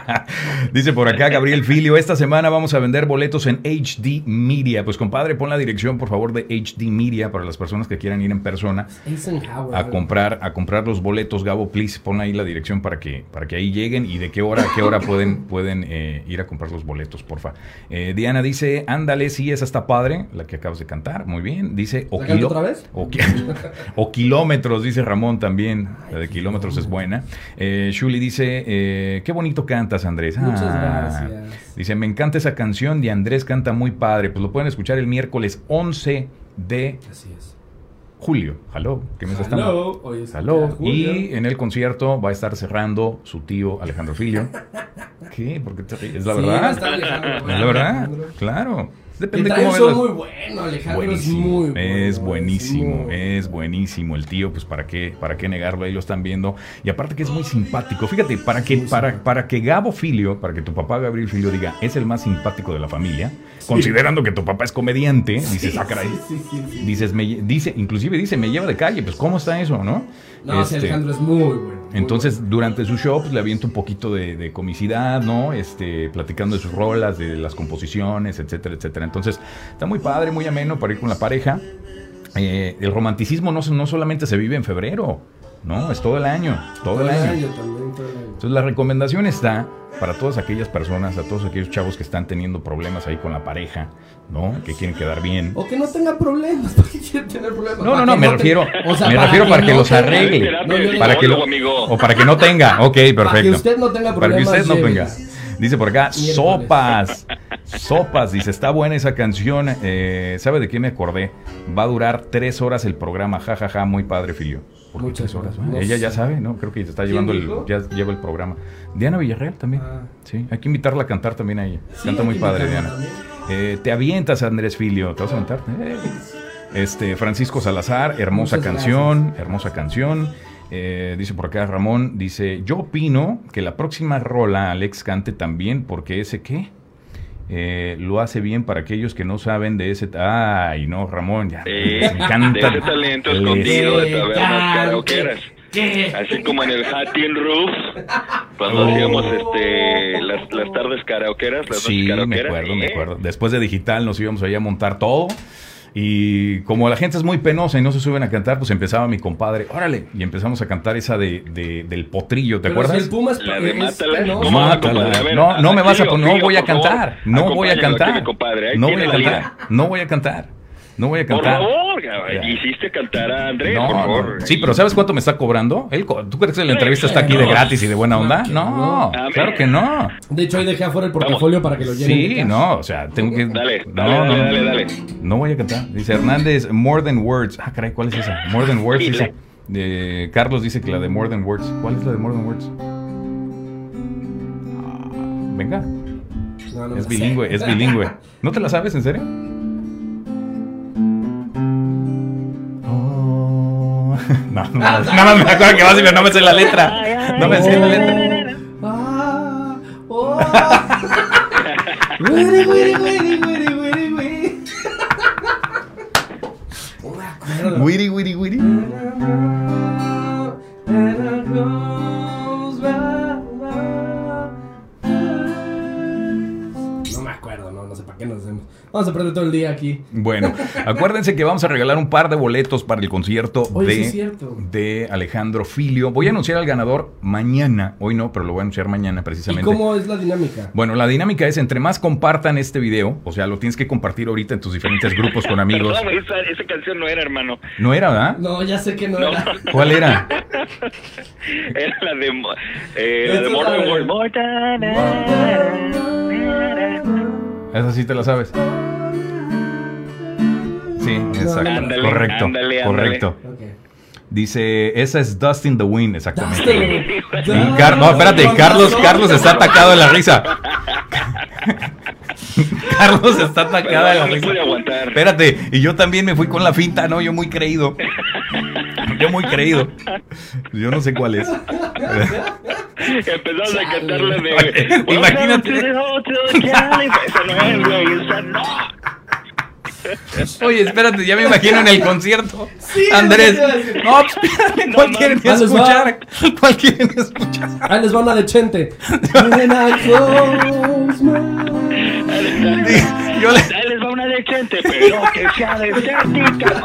Dice por acá Gabriel Filio, esta semana vamos a vender boletos en HD Media. Pues compadre, pon la dirección por favor de HD Media para las personas que quieran ir en persona a comprar a comprar los boletos. Gabo, please, pon ahí la dirección para que para que ahí lleguen y de qué hora a qué hora pueden pueden eh, ir a comprar los boletos, porfa. Eh, Diana dice, ándale, sí, esa está padre, la que acabas de cantar, muy bien. Dice, o, kilo- otra vez? o, ki- o kilómetros, dice Ramón también. La de kilómetros es buena. Eh, Shuli dice, eh, qué bonito cantas, Andrés. Muchas Ah. gracias. Dice, me encanta esa canción de Andrés, canta muy padre. Pues lo pueden escuchar el miércoles 11 de Así es. julio. Hello, ¿qué me estás dando? Hoy es Hello. julio. Y en el concierto va a estar cerrando su tío Alejandro Filio. ¿Qué? ¿Por qué te ríes? ¿Es la Sí, verdad? Alejandro. ¿Es la verdad? Claro. Depende cómo las- muy bueno, Alejandro Buenísimo, es muy bueno. es buenísimo, muy es buenísimo el tío, pues para qué, para qué negarlo, ahí lo están viendo. Y aparte que es muy simpático. Fíjate, para que, para, para que Gabo Filio, para que tu papá Gabriel Filio diga, es el más simpático de la familia, considerando que tu papá es comediante, dices, ah, caray. Dices, me, dice, inclusive dice, me lleva de calle, pues ¿cómo está eso, no? No, Este, Alejandro es muy bueno. muy entonces, durante su show, pues le avienta un poquito de, de comicidad, ¿no? Este, platicando de sus rolas, de las composiciones, etcétera, etcétera. Entonces, está muy padre, muy ameno para ir con la pareja. Eh, el romanticismo no, no solamente se vive en febrero, ¿no? Es todo el año, todo, el año. también, todo el año. Entonces, la recomendación está para todas aquellas personas, a todos aquellos chavos que están teniendo problemas ahí con la pareja, ¿no? Que quieren quedar bien. O que no tenga problemas. ¿Por qué quieren tener problemas? No, Para no, no, me te- refiero, o sea, me para refiero para que no los tenga- arregle. No, no- Para que lo- amigo. o para que no tenga, ok, perfecto. Para que usted no tenga Para que problemas. usted no tenga. Dice por acá, Miércoles. sopas. Sopas, dice, está buena esa canción. eh, ¿Sabe de qué me acordé? Va a durar tres horas el programa, jajaja, ja, ja, muy padre, Filio. ¿Por qué Muchas tres horas? No Ella ya sabe, ¿no? Creo que te está ¿Quién llevando el, dijo? ya lleva el programa. Diana Villarreal también. Ah. Sí, hay que invitarla a cantar también a ella. Sí, Canta muy padre, Diana. Eh, te avientas, Andrés Filio. ¿Te vas a aventar? Eh. Este, Francisco Salazar, hermosa Muchas canción, hermosa canción. Eh, dice por acá Ramón, dice, yo opino que la próxima rola Alex cante también porque ese qué? Eh, lo hace bien para aquellos que no saben de ese... Ay, no, Ramón, ya. Sí, me encanta. de ese talento escondido de tabernas karaokeras. Así como en el Hatin Roof, cuando Oh. hacíamos este, las, las tardes karaokeras, las Sí, me acuerdo, me ¿eh? acuerdo. Después de digital nos íbamos ahí a montar todo. Y como la gente es muy penosa y no se suben a cantar, pues empezaba mi compadre, órale, y empezamos a cantar esa de, de- del potrillo, ¿te Pero acuerdas? si el Puma es La de es Mátala. penoso. ¿Cómo va, Mátala. ver, no, no me vas a Gilio, no voy a cantar, no voy a cantar, no voy a cantar, no voy a cantar. No voy a Por cantar. favor, Ya. hiciste cantar a Andrés, No, por no. favor. Sí, pero ¿sabes cuánto me está cobrando? Él co- ¿Tú crees que la entrevista está aquí de gratis y de buena onda? No, no. claro que no. De hecho, ahí dejé afuera el portafolio para que lo llenen. Sí, no, o sea, tengo que... Dale, dale, no, dale, dale, dale. No voy a cantar. Dice Hernández, More Than Words. Ah, caray, ¿cuál es esa? More Than Words, Dile. dice. De Carlos dice que la de More Than Words. ¿Cuál es la de More Than Words? Ah, Venga, No, no me es sé. bilingüe, es bilingüe. ¿No te la sabes, en serio? No, no, nada más me acuerdo que vas y no me sé la letra. No me sé la letra. Ah, oh. Wiri, me. Wiri, wiri, Vamos a perder todo el día aquí. Bueno, acuérdense que vamos a regalar un par de boletos para el concierto Oye, de, de Alejandro Filio. Voy a anunciar al ganador mañana. Hoy no, pero lo voy a anunciar mañana ¿Y precisamente. cómo es la dinámica? Bueno, la dinámica es entre más compartan este video, o sea, lo tienes que compartir ahorita en tus diferentes grupos con amigos. Perdón, esa, esa canción no era, hermano. No era, ¿verdad? No, ya sé que no, No. era. ¿Cuál era? Era la de, eh, la de de- World. Esa sí te la sabes. Sí, exacto. Ándale, correcto, ándale, ándale. correcto. Dice, esa es Dust in the Wind, exactamente. Dustin. Y Car- no, espérate, Carlos, Carlos está atacado de la risa. Carlos está atacado de la risa. Espérate, y yo también me fui con la finta, ¿no? Yo muy creído. Yo muy creído. Yo no sé cuál es. Empezamos a cantarle de. Imagínate. Oye, espérate, ya me imagino en el concierto. Sí, Andrés, no, pues, espérate, ¿cuál No, quieren escuchar? ¿Cuál quieren escuchar? Ahí les va una de Chente. Ahí les va una decente, pero que sea desértica.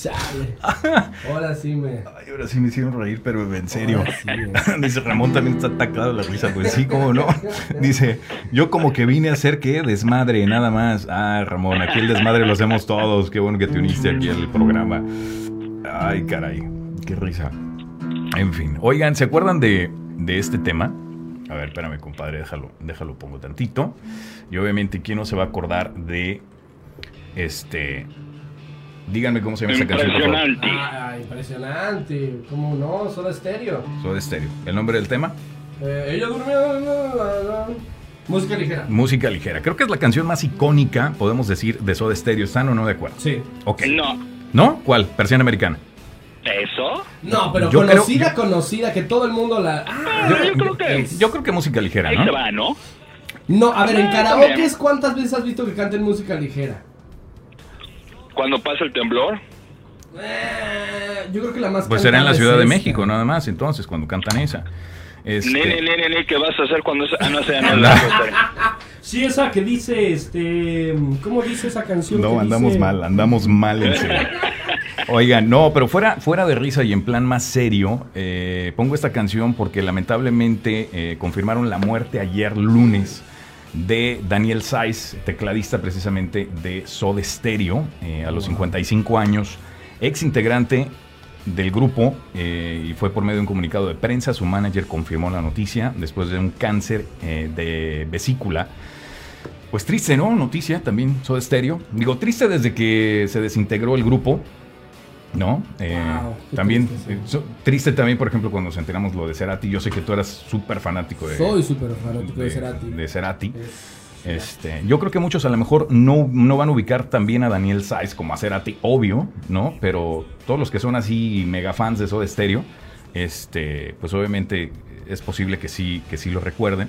Chale. Ahora sí me. Ay, ahora sí me hicieron reír, pero en serio. Sí. Dice Ramón también está atacado la risa, pues sí, cómo no. Dice, yo como que vine a hacer que desmadre, nada más. Ah, Ramón, aquí el desmadre lo hacemos todos. Qué bueno que te uniste aquí al programa. Ay, caray, qué risa. En fin, oigan, ¿se acuerdan de, de este tema? A ver, espérame, compadre, déjalo, déjalo, pongo tantito. Y obviamente, ¿quién no se va a acordar de este? Díganme cómo se llama esta canción. Impresionante. Ah, impresionante. ¿Cómo no? Soda Stereo. Soda Stereo. ¿El nombre del tema? Eh, ella durmió. Música ligera. Música ligera. Creo que es la canción más icónica, podemos decir, de Soda Stereo. ¿Están o no de acuerdo? Sí. Ok. No. ¿No? ¿Cuál? Persiana americana. ¿Eso? No, pero Yo creo- conocida, conocida, que todo el mundo la. Ah, Yo, yo creo que. Yo creo que música ligera, Ahí se ¿no? va, ¿no? no, a ver, en Ah, karaoke. ¿cuántas veces has visto que canten música ligera? Cuando pasa el temblor. Eh, yo creo que la más Pues será en la Ciudad es de. México, nada más, entonces, cuando cantan esa. Este, Nene, nene, nene, ¿qué vas a hacer cuando... Ah, no sé, no la Sí, esa que dice, este. ¿Cómo dice esa canción? No, que andamos dice- mal, andamos mal en serio. Oigan, no, pero fuera, fuera de risa y en plan más serio, eh, pongo esta canción porque lamentablemente eh, confirmaron la muerte ayer lunes de Daniel Saiz, tecladista precisamente de Soda Stereo, eh, a los 55 años, ex integrante del grupo eh, y fue por medio de un comunicado de prensa. Su manager confirmó la noticia después de un cáncer eh, de vesícula. Pues triste, ¿no? Noticia también, Soda Stereo. Digo, triste desde que se desintegró el grupo, ¿no? Eh, Wow, también, triste, sí. eh, triste también, por ejemplo, cuando nos enteramos lo de Cerati. Yo sé que tú eras súper fanático de, Soy súper fanático de, Cerati. de Cerati. Es- Este, yo creo que muchos a lo mejor no, no van a ubicar también a Daniel Saiz como a Cerati, obvio, ¿no? Pero todos los que son así mega fans de Soda Stereo, este, pues obviamente es posible que sí, que sí lo recuerden.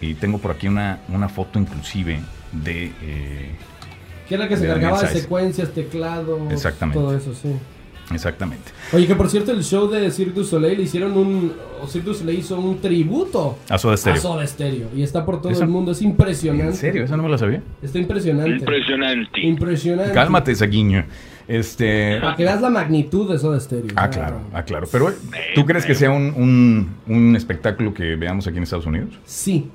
Y tengo por aquí una, una foto inclusive de... eh, Que era que se cargaba de secuencias, teclados, Exactamente. todo eso, sí. Exactamente. Oye, que por cierto, el show de Cirque du Soleil le hicieron un. O Cirque du Soleil hizo un tributo A Soda a Stereo. Soda Stereo. Y está por todo ¿Eso? el mundo. Es impresionante. ¿En serio? ¿Eso no me lo sabía? Está impresionante. Impresionante. Impresionante. Cálmate, Saguiño. Este... Para que veas la magnitud de Soda Stereo. Ah, claro, ah, claro. Pero, ¿tú crees que sea un, un- un espectáculo que veamos aquí en Estados Unidos? Sí.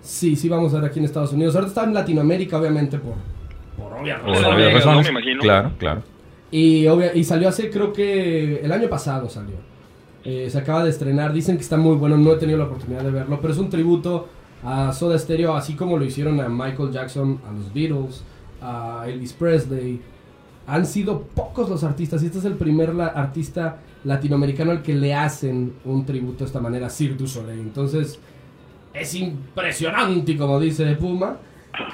Sí, sí vamos a ver aquí en Estados Unidos. Ahorita está en Latinoamérica, obviamente, por, por obvias razones. obvias Vegas, ¿no? razones. Me imagino. Claro, claro. Y, obvia- y salió hace, creo que el año pasado salió. Eh, se acaba de estrenar. Dicen que está muy bueno. No he tenido la oportunidad de verlo. Pero es un tributo a Soda Stereo, así como lo hicieron a Michael Jackson, a los Beatles, a Elvis Presley. Han sido pocos los artistas. Y este es el primer artista latinoamericano al que le hacen un tributo de esta manera, Cirque du Soleil. Entonces, es impresionante, como dice Puma,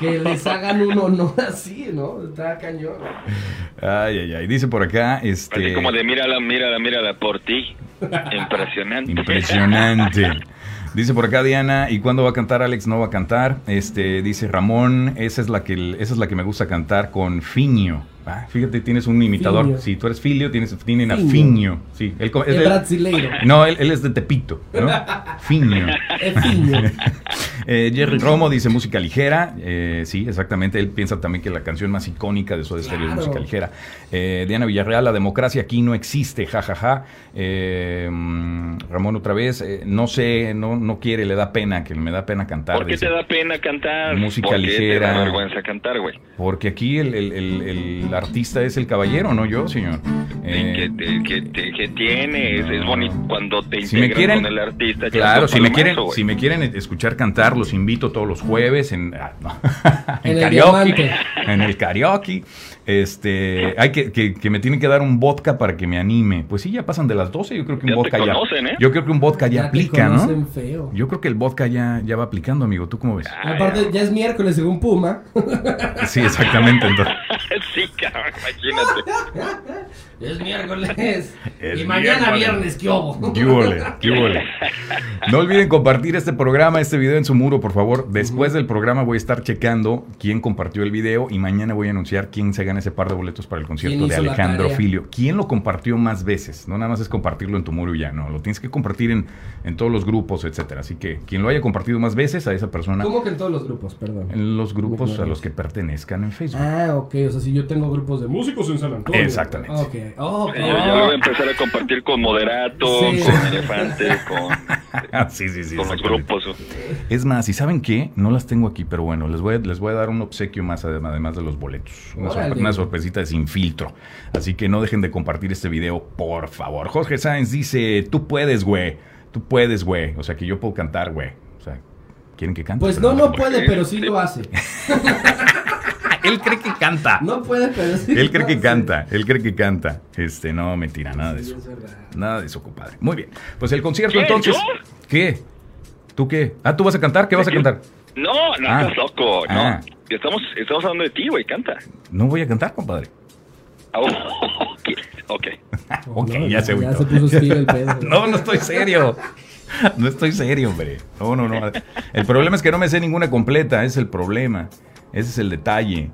que les hagan un honor así, ¿no? Está cañón. Ay, ay, ay. Dice por acá, este... Así como de mírala, mírala, mírala por ti. Impresionante. Impresionante. Dice por acá Diana, ¿y cuándo va a cantar Alex? No va a cantar. Este, dice Ramón, esa es la que esa es la que me gusta cantar con Fiño. Ah, fíjate, tienes un imitador. Si tú eres Filio, tienes tienen a Fiño. Sí, él co- es El brasileiro. no, él, él es de Tepito, ¿no? Fiño. Es fiño. Eh, Jerry Romo dice música ligera. Eh, sí, exactamente. Él piensa también que la canción más icónica de Soda Stereo es Claro. música ligera. Eh, Diana Villarreal, la democracia aquí no existe, jajaja. Eh, mm, Ramón otra vez, eh, no sé, no, no quiere, le da pena, que me da pena cantar. ¿Por qué dice. te da pena cantar? Música ¿Por qué ligera. te da vergüenza cantar, güey? Porque aquí el, el- el- el artista es el caballero, no yo, señor. Eh, que, te- que, tiene, es, es bonito cuando te Si me integras quieren, con el artista. claro, si me quieren, si me quieren escuchar cantar, los invito todos los jueves en, ah, no. En el karaoke, en el karaoke. Este, hay que, que, que me tienen que dar un vodka para que me anime. Pues sí, ya pasan de las 12, yo creo que un Ya te vodka ya. ¿eh? Yo creo que un vodka ya, Ya te aplica, ¿no? feo. Yo creo que el vodka ya, ya va aplicando, amigo. ¿Tú cómo ves? Ah, Aparte, ya es miércoles según Puma. Sí, exactamente. entonces. sí, cabrón, imagínate. Es miércoles. Es y mañana miércoles. viernes, ¿qué hubo? ¿Qué huele? ¿Qué huele? No olviden compartir este programa, este video en su muro, por favor. Después del programa voy a estar checando quién compartió el video y mañana voy a anunciar quién se gana ese par de boletos para el concierto ¿Quién de Alejandro? Filio. ¿Quién lo compartió más veces? No nada más es compartirlo en tu muro y ya, no. Lo tienes que compartir en, en todos los grupos, etcétera. Así que quien lo haya compartido más veces, a esa persona, ¿Cómo que en todos los grupos? Perdón. en los grupos a los que pertenezcan en Facebook. Ah, ok. O sea, si yo tengo grupos de músicos en San Antonio. Exactamente. Ok. Oh, Yo ya lo voy a empezar a compartir con Moderato, Sí. con Elefante, con, Ah, sí, sí, sí. con los grupos. Es más, ¿y saben qué? No las tengo aquí, pero bueno, les voy a, les voy a dar un obsequio más adem- además de los boletos. Una, Órale. sorpre- una sorpresita de sin filtro. Así que no dejen de compartir este video, por favor. Jorge Sáenz dice, tú puedes, güey. Tú puedes, güey. O sea, que yo puedo cantar, güey. O sea, ¿quieren que cante? Pues no, no puede, pero sí lo hace. Él cree que canta. No puede, pero sí Él cree que canta. Él cree que canta. Este, no, mentira, nada de eso. es verdad. Nada de eso, compadre. Muy bien. Pues el concierto ¿Quién, entonces. yo? ¿Qué? ¿Tú qué? Ah, ¿tú vas a cantar? ¿Qué vas a cantar? No, no, Ah. estás loco. No. Ah. Estamos, estamos hablando de ti, güey, canta. No voy a cantar, compadre. Oh, ok, ok. Ok, No, ya se Ya se puso el pedo. No, no estoy serio. No estoy serio, hombre. No, no, no. El problema es que no me sé ninguna completa. Ese es el problema. Ese es el detalle.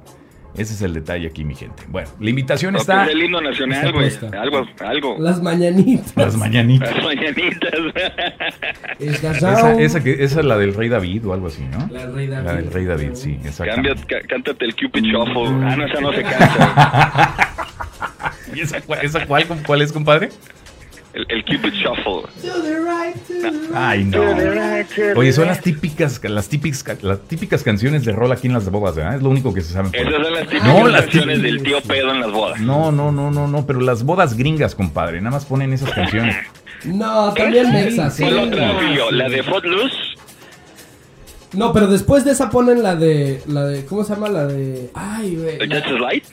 Ese es el detalle aquí, mi gente. Bueno, la invitación No, está. pues el himno nacional, Está güey. Algo, algo. Las mañanitas. Las mañanitas. Las mañanitas. Esa, esa, que- esa es la del rey David o algo así, ¿no? La del rey David. La del rey David, sí, ca- cántate el Cupid Shuffle. Ah, no, esa no se canta. ¿Y esa, cuál- esa cuál, cuál es, compadre? El, el Cupid Shuffle. To the right, to the right. Ay, no. Oye, son las típicas, las típicas, las típicas canciones de rol aquí en las bodas, ¿verdad? Es lo único que se sabe. Esas son las típicas No, las canciones del tío pedo en las bodas. No, no, no, no, no, pero las bodas gringas, compadre, nada más ponen esas canciones. No, también Mexas. ¿Cuál sí. Julio? ¿La de Footloose? No, pero después de esa ponen la de. La de. ¿Cómo se llama? La de. Ay, güey. ¿The la- Just Light?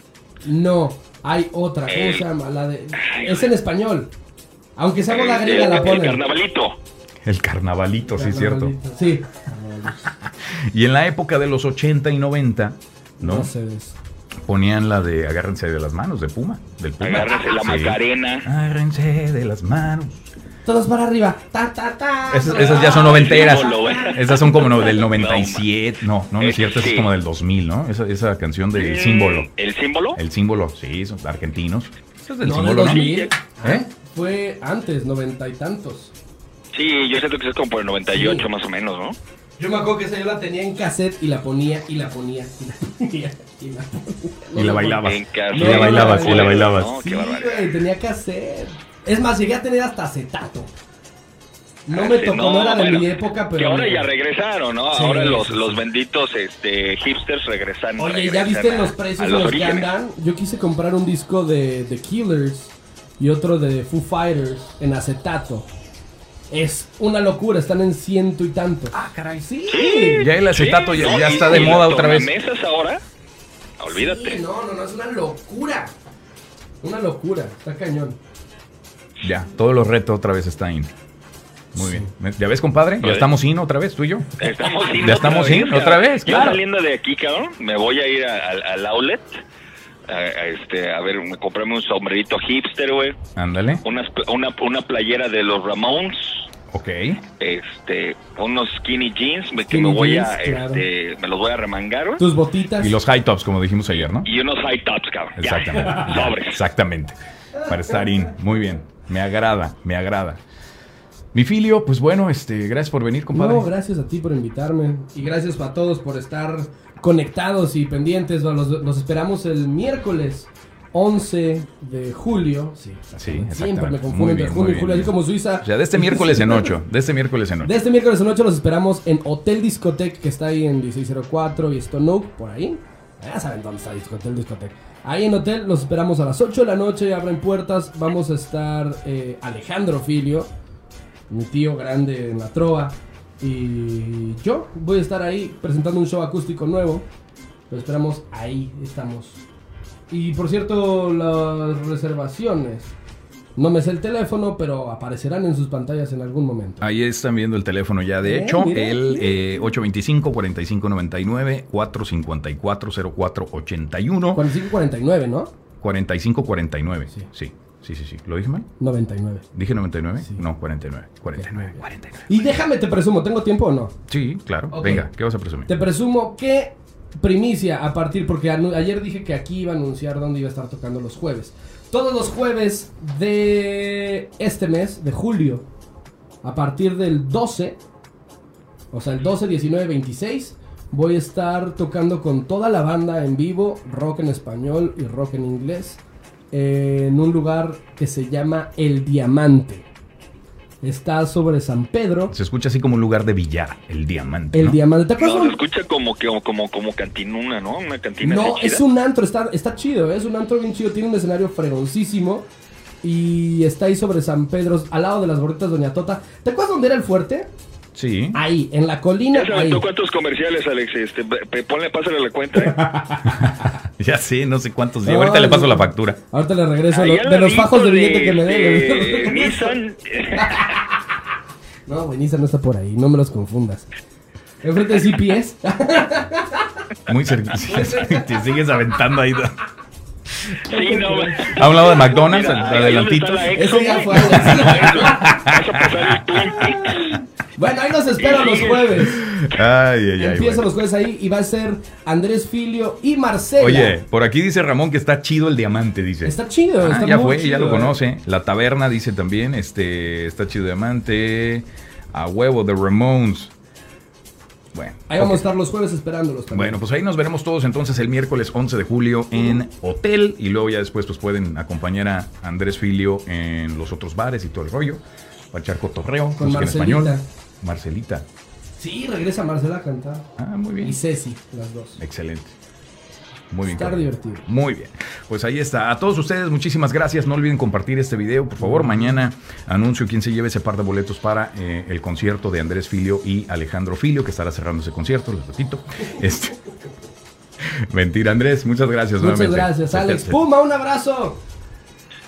No, hay otra. ¿Cómo se llama? La de. Ay, Es en español. Aunque sea la El- griega la el ponen. carnavalito. El carnavalito, sí, cierto. Sí. Y en la época de los 80 y 90, ¿no? No sé. Ponían la de agárrense de las manos, de Puma, del Puma. Agárrense la Sí. Macarena. Agárrense de las manos. Todos para arriba. Ta, ta, ta. Esas, esas ya son noventeras. símbolo, güey. Esas son como no, del No, 97. No, no, no es Eh, cierto, esa es como del 2000, ¿no? Esa, esa canción del símbolo. ¿El símbolo? El símbolo, sí, son argentinos. Esa es del No, del símbolo, ¿no? 2000. ¿Eh? Fue antes, noventa y tantos. Sí, yo siento que es como por el 98 Sí. más o menos, ¿no? Yo me acuerdo que esa yo la tenía en cassette y la ponía y la ponía y la ponía y la ponía. Y la bailabas. En. Y la bailabas, y la bailabas. No, Sí, qué tenía cassette. Es más, llegué a tener hasta acetato. No me tocó, no, era de bueno, mi época, pero... Que ahora ya regresaron, ¿no? Sí, ahora los, sí, los benditos este, hipsters regresan. Oye, ¿ya viste a- los a precios los en los que andan? Yo quise comprar un disco de The Killers y otro de Foo Fighters en acetato. Es una locura, están en ciento y tanto. Ah, caray, sí. Ya el acetato ya, no, ya y- está de y moda otra vez. tornamesas ahora, olvídate. Sí, no, no, no, es una locura. Una locura, está cañón. Ya, todos los retos otra vez está in. Muy bien. ¿Ya ves, compadre? Ya estamos in otra vez, tú y yo. Estamos in Ya estamos in otra vez, Yo claro. saliendo de aquí, cabrón, me voy a ir a- al outlet. A, a este, a ver, me compré un sombrerito hipster, güey. Ándale. Unas pl- Una, una playera de los Ramones. Ok. Este, unos skinny jeans me- que Skinny me voy jeans, a, claro. este, me los voy a remangar, güey. Tus botitas. Y los high tops, como dijimos ayer, ¿no? Y unos high tops, cabrón. Ya. Exactamente. Sobres. Exactamente. Para estar in. Muy bien. Me agrada, me agrada. Mi filio, pues bueno, este, gracias por venir, compadre. No, gracias a ti por invitarme. Y gracias a todos por estar conectados y pendientes. Los, los esperamos el miércoles 11 de julio. Sí, Sí, Siempre me confundo entre junio y julio, así como Suiza. O sea, de este miércoles en 8. De este miércoles en 8. De este miércoles en 8 los esperamos en Hotel Discotec, que está ahí en 1604 y Stone por ahí. Ya saben dónde está Hotel Discotec. Ahí en Hotel los esperamos a las 8 de la noche, abren puertas. Vamos a estar eh, Alejandro Filio, mi tío grande en la trova. Y yo voy a estar ahí presentando un show acústico nuevo. Lo esperamos ahí, estamos. Y por cierto, las reservaciones. No me sé el teléfono, pero aparecerán en sus pantallas en algún momento. Ahí están viendo el teléfono ya, de Eh, hecho, mira, el eh, 825-4599, 454-0481, 4549, ¿no? 4549. Sí. Sí. Sí, sí, sí, ¿Lo dije mal? 99. ¿Dije 99? Sí. No, 49. 49, 49. Y déjame, te presumo, ¿tengo tiempo o no? Sí, claro. Venga, ¿qué vas a presumir? Te presumo que primicia a partir, porque ayer dije que aquí iba a anunciar dónde iba a estar tocando los jueves. Todos los jueves de este mes, de julio, a partir del 12, o sea, el 12, 19, 26, voy a estar tocando con toda la banda en vivo, rock en español y rock en inglés, en un lugar que se llama El Diamante. Está sobre San Pedro. Se escucha así como un lugar de billar, el diamante. El ¿no? Diamante. ¿Te acuerdas No, se escucha como, que, como, como cantinuna, ¿no? Una cantina No, es chida. un antro, está, está chido, ¿eh? es un antro bien chido, tiene un escenario fregoncísimo y está ahí sobre San Pedro, al lado de las gorditas Doña Tota. ¿Te acuerdas dónde era el fuerte? Sí. Ahí, en la colina, Ya aventó cuántos comerciales, Alex. Este, ponle, pásale la cuenta. ¿eh? Ya sé, no sé cuántos. días. No, ahorita le paso no. la factura. Ahorita le regreso Allá lo- de los fajos de billete de, que me den. Nissan. No, güey, Nissan no está por ahí, no me los confundas. Enfrente de CPS. Muy cerca. Te sigues aventando ahí. Sí, no. güey. A un lado de McDonald's, Mira, adelantito. Ese ya fue. Vas a pasar el. Bueno, ahí los espero los jueves. Ay, ay, ay. Empiezo bueno. los jueves ahí y va a ser Andrés Filio y Marcela. Oye, por aquí dice Ramón que está chido el diamante, dice. Está chido, Ah, está ya muy fue, ya lo eh. conoce. La taberna dice también, este, está chido diamante. A huevo de Ramones. Bueno. Ahí vamos a estar los jueves esperándolos también. Bueno, pues ahí nos veremos todos entonces el miércoles 11 de julio en Hotel y luego ya después pues pueden acompañar a Andrés Filio en los otros bares y todo el rollo. Para echar cotorreo, Con música en español. Marcelita. Sí, regresa Marcela a cantar. Ah, muy bien. Y Ceci, las dos. Excelente. Muy bien. Estar divertido. Muy bien. Pues ahí está. A todos ustedes, muchísimas gracias. No olviden compartir este video, por favor. Mañana anuncio quién se lleve ese par de boletos para eh, el concierto de Andrés Filio y Alejandro Filio, que estará cerrando ese concierto, les repito. Este. Mentira, Andrés. Muchas gracias. Muchas nuevamente. gracias, Alex. Puma, un abrazo.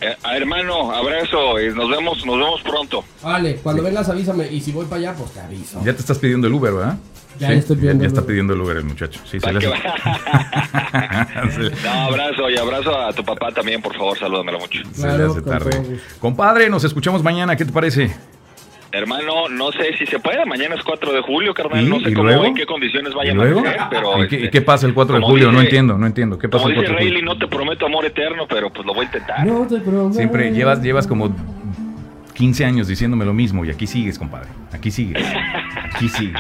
Eh, hermano, abrazo. eh, Nos vemos, nos vemos pronto. Vale, cuando vengas avísame. Y si voy para allá, pues te aviso. Ya te estás pidiendo el Uber, ¿verdad? Ya estoy pidiendo Ya, el está pidiendo el Uber el muchacho. Sí, se le No, abrazo y abrazo a tu papá también, por favor, salúdamelo mucho. se le Claro, hace tarde. Compadre, nos escuchamos mañana. ¿Qué te parece? Hermano, no sé si se puede, mañana es 4 de julio, carnal, ¿Y? no sé ¿Y cómo, luego? en qué condiciones ¿Y vaya a amanecer, pero... ¿Y qué, este, y qué pasa el 4 de julio? no dice- entiendo, no entiendo. ¿Qué pasa Como el dice 4 de julio? Rayleigh, no te prometo amor eterno, pero pues lo voy a intentar. No te prometo. Siempre llevas, llevas como 15 años diciéndome lo mismo y aquí sigues, compadre. Aquí sigues. Aquí sigues.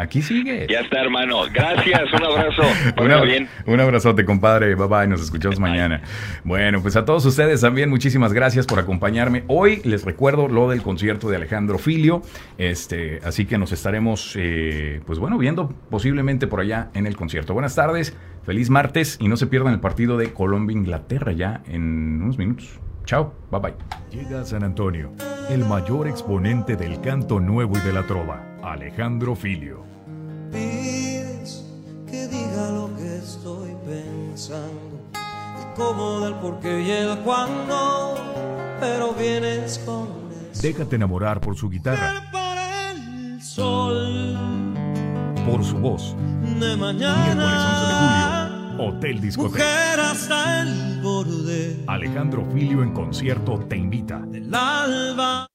Aquí sigue. Ya está, hermano. Gracias, un abrazo. Un, bien. un abrazote, compadre. Bye bye, nos escuchamos mañana. Bueno, pues a todos ustedes también muchísimas gracias por acompañarme. Hoy les recuerdo lo del concierto de Alejandro Filio. Este, así que nos estaremos, eh, pues bueno, viendo posiblemente por allá en el concierto. Buenas tardes, feliz martes y no se pierdan el partido de Colombia-Inglaterra ya en unos minutos. Chao, bye bye. Llega a San Antonio, el mayor exponente del canto nuevo y de la trova, Alejandro Filio. Pides que diga lo que estoy pensando, y cómo del por qué y el cuándo, pero vienes con eso. Déjate enamorar por su guitarra, Para el sol por su voz. de Miércoles 11 de mañana. julio, Hotel Discoteca. Mujer hasta el borde Alejandro Filio en concierto te invita. del alba.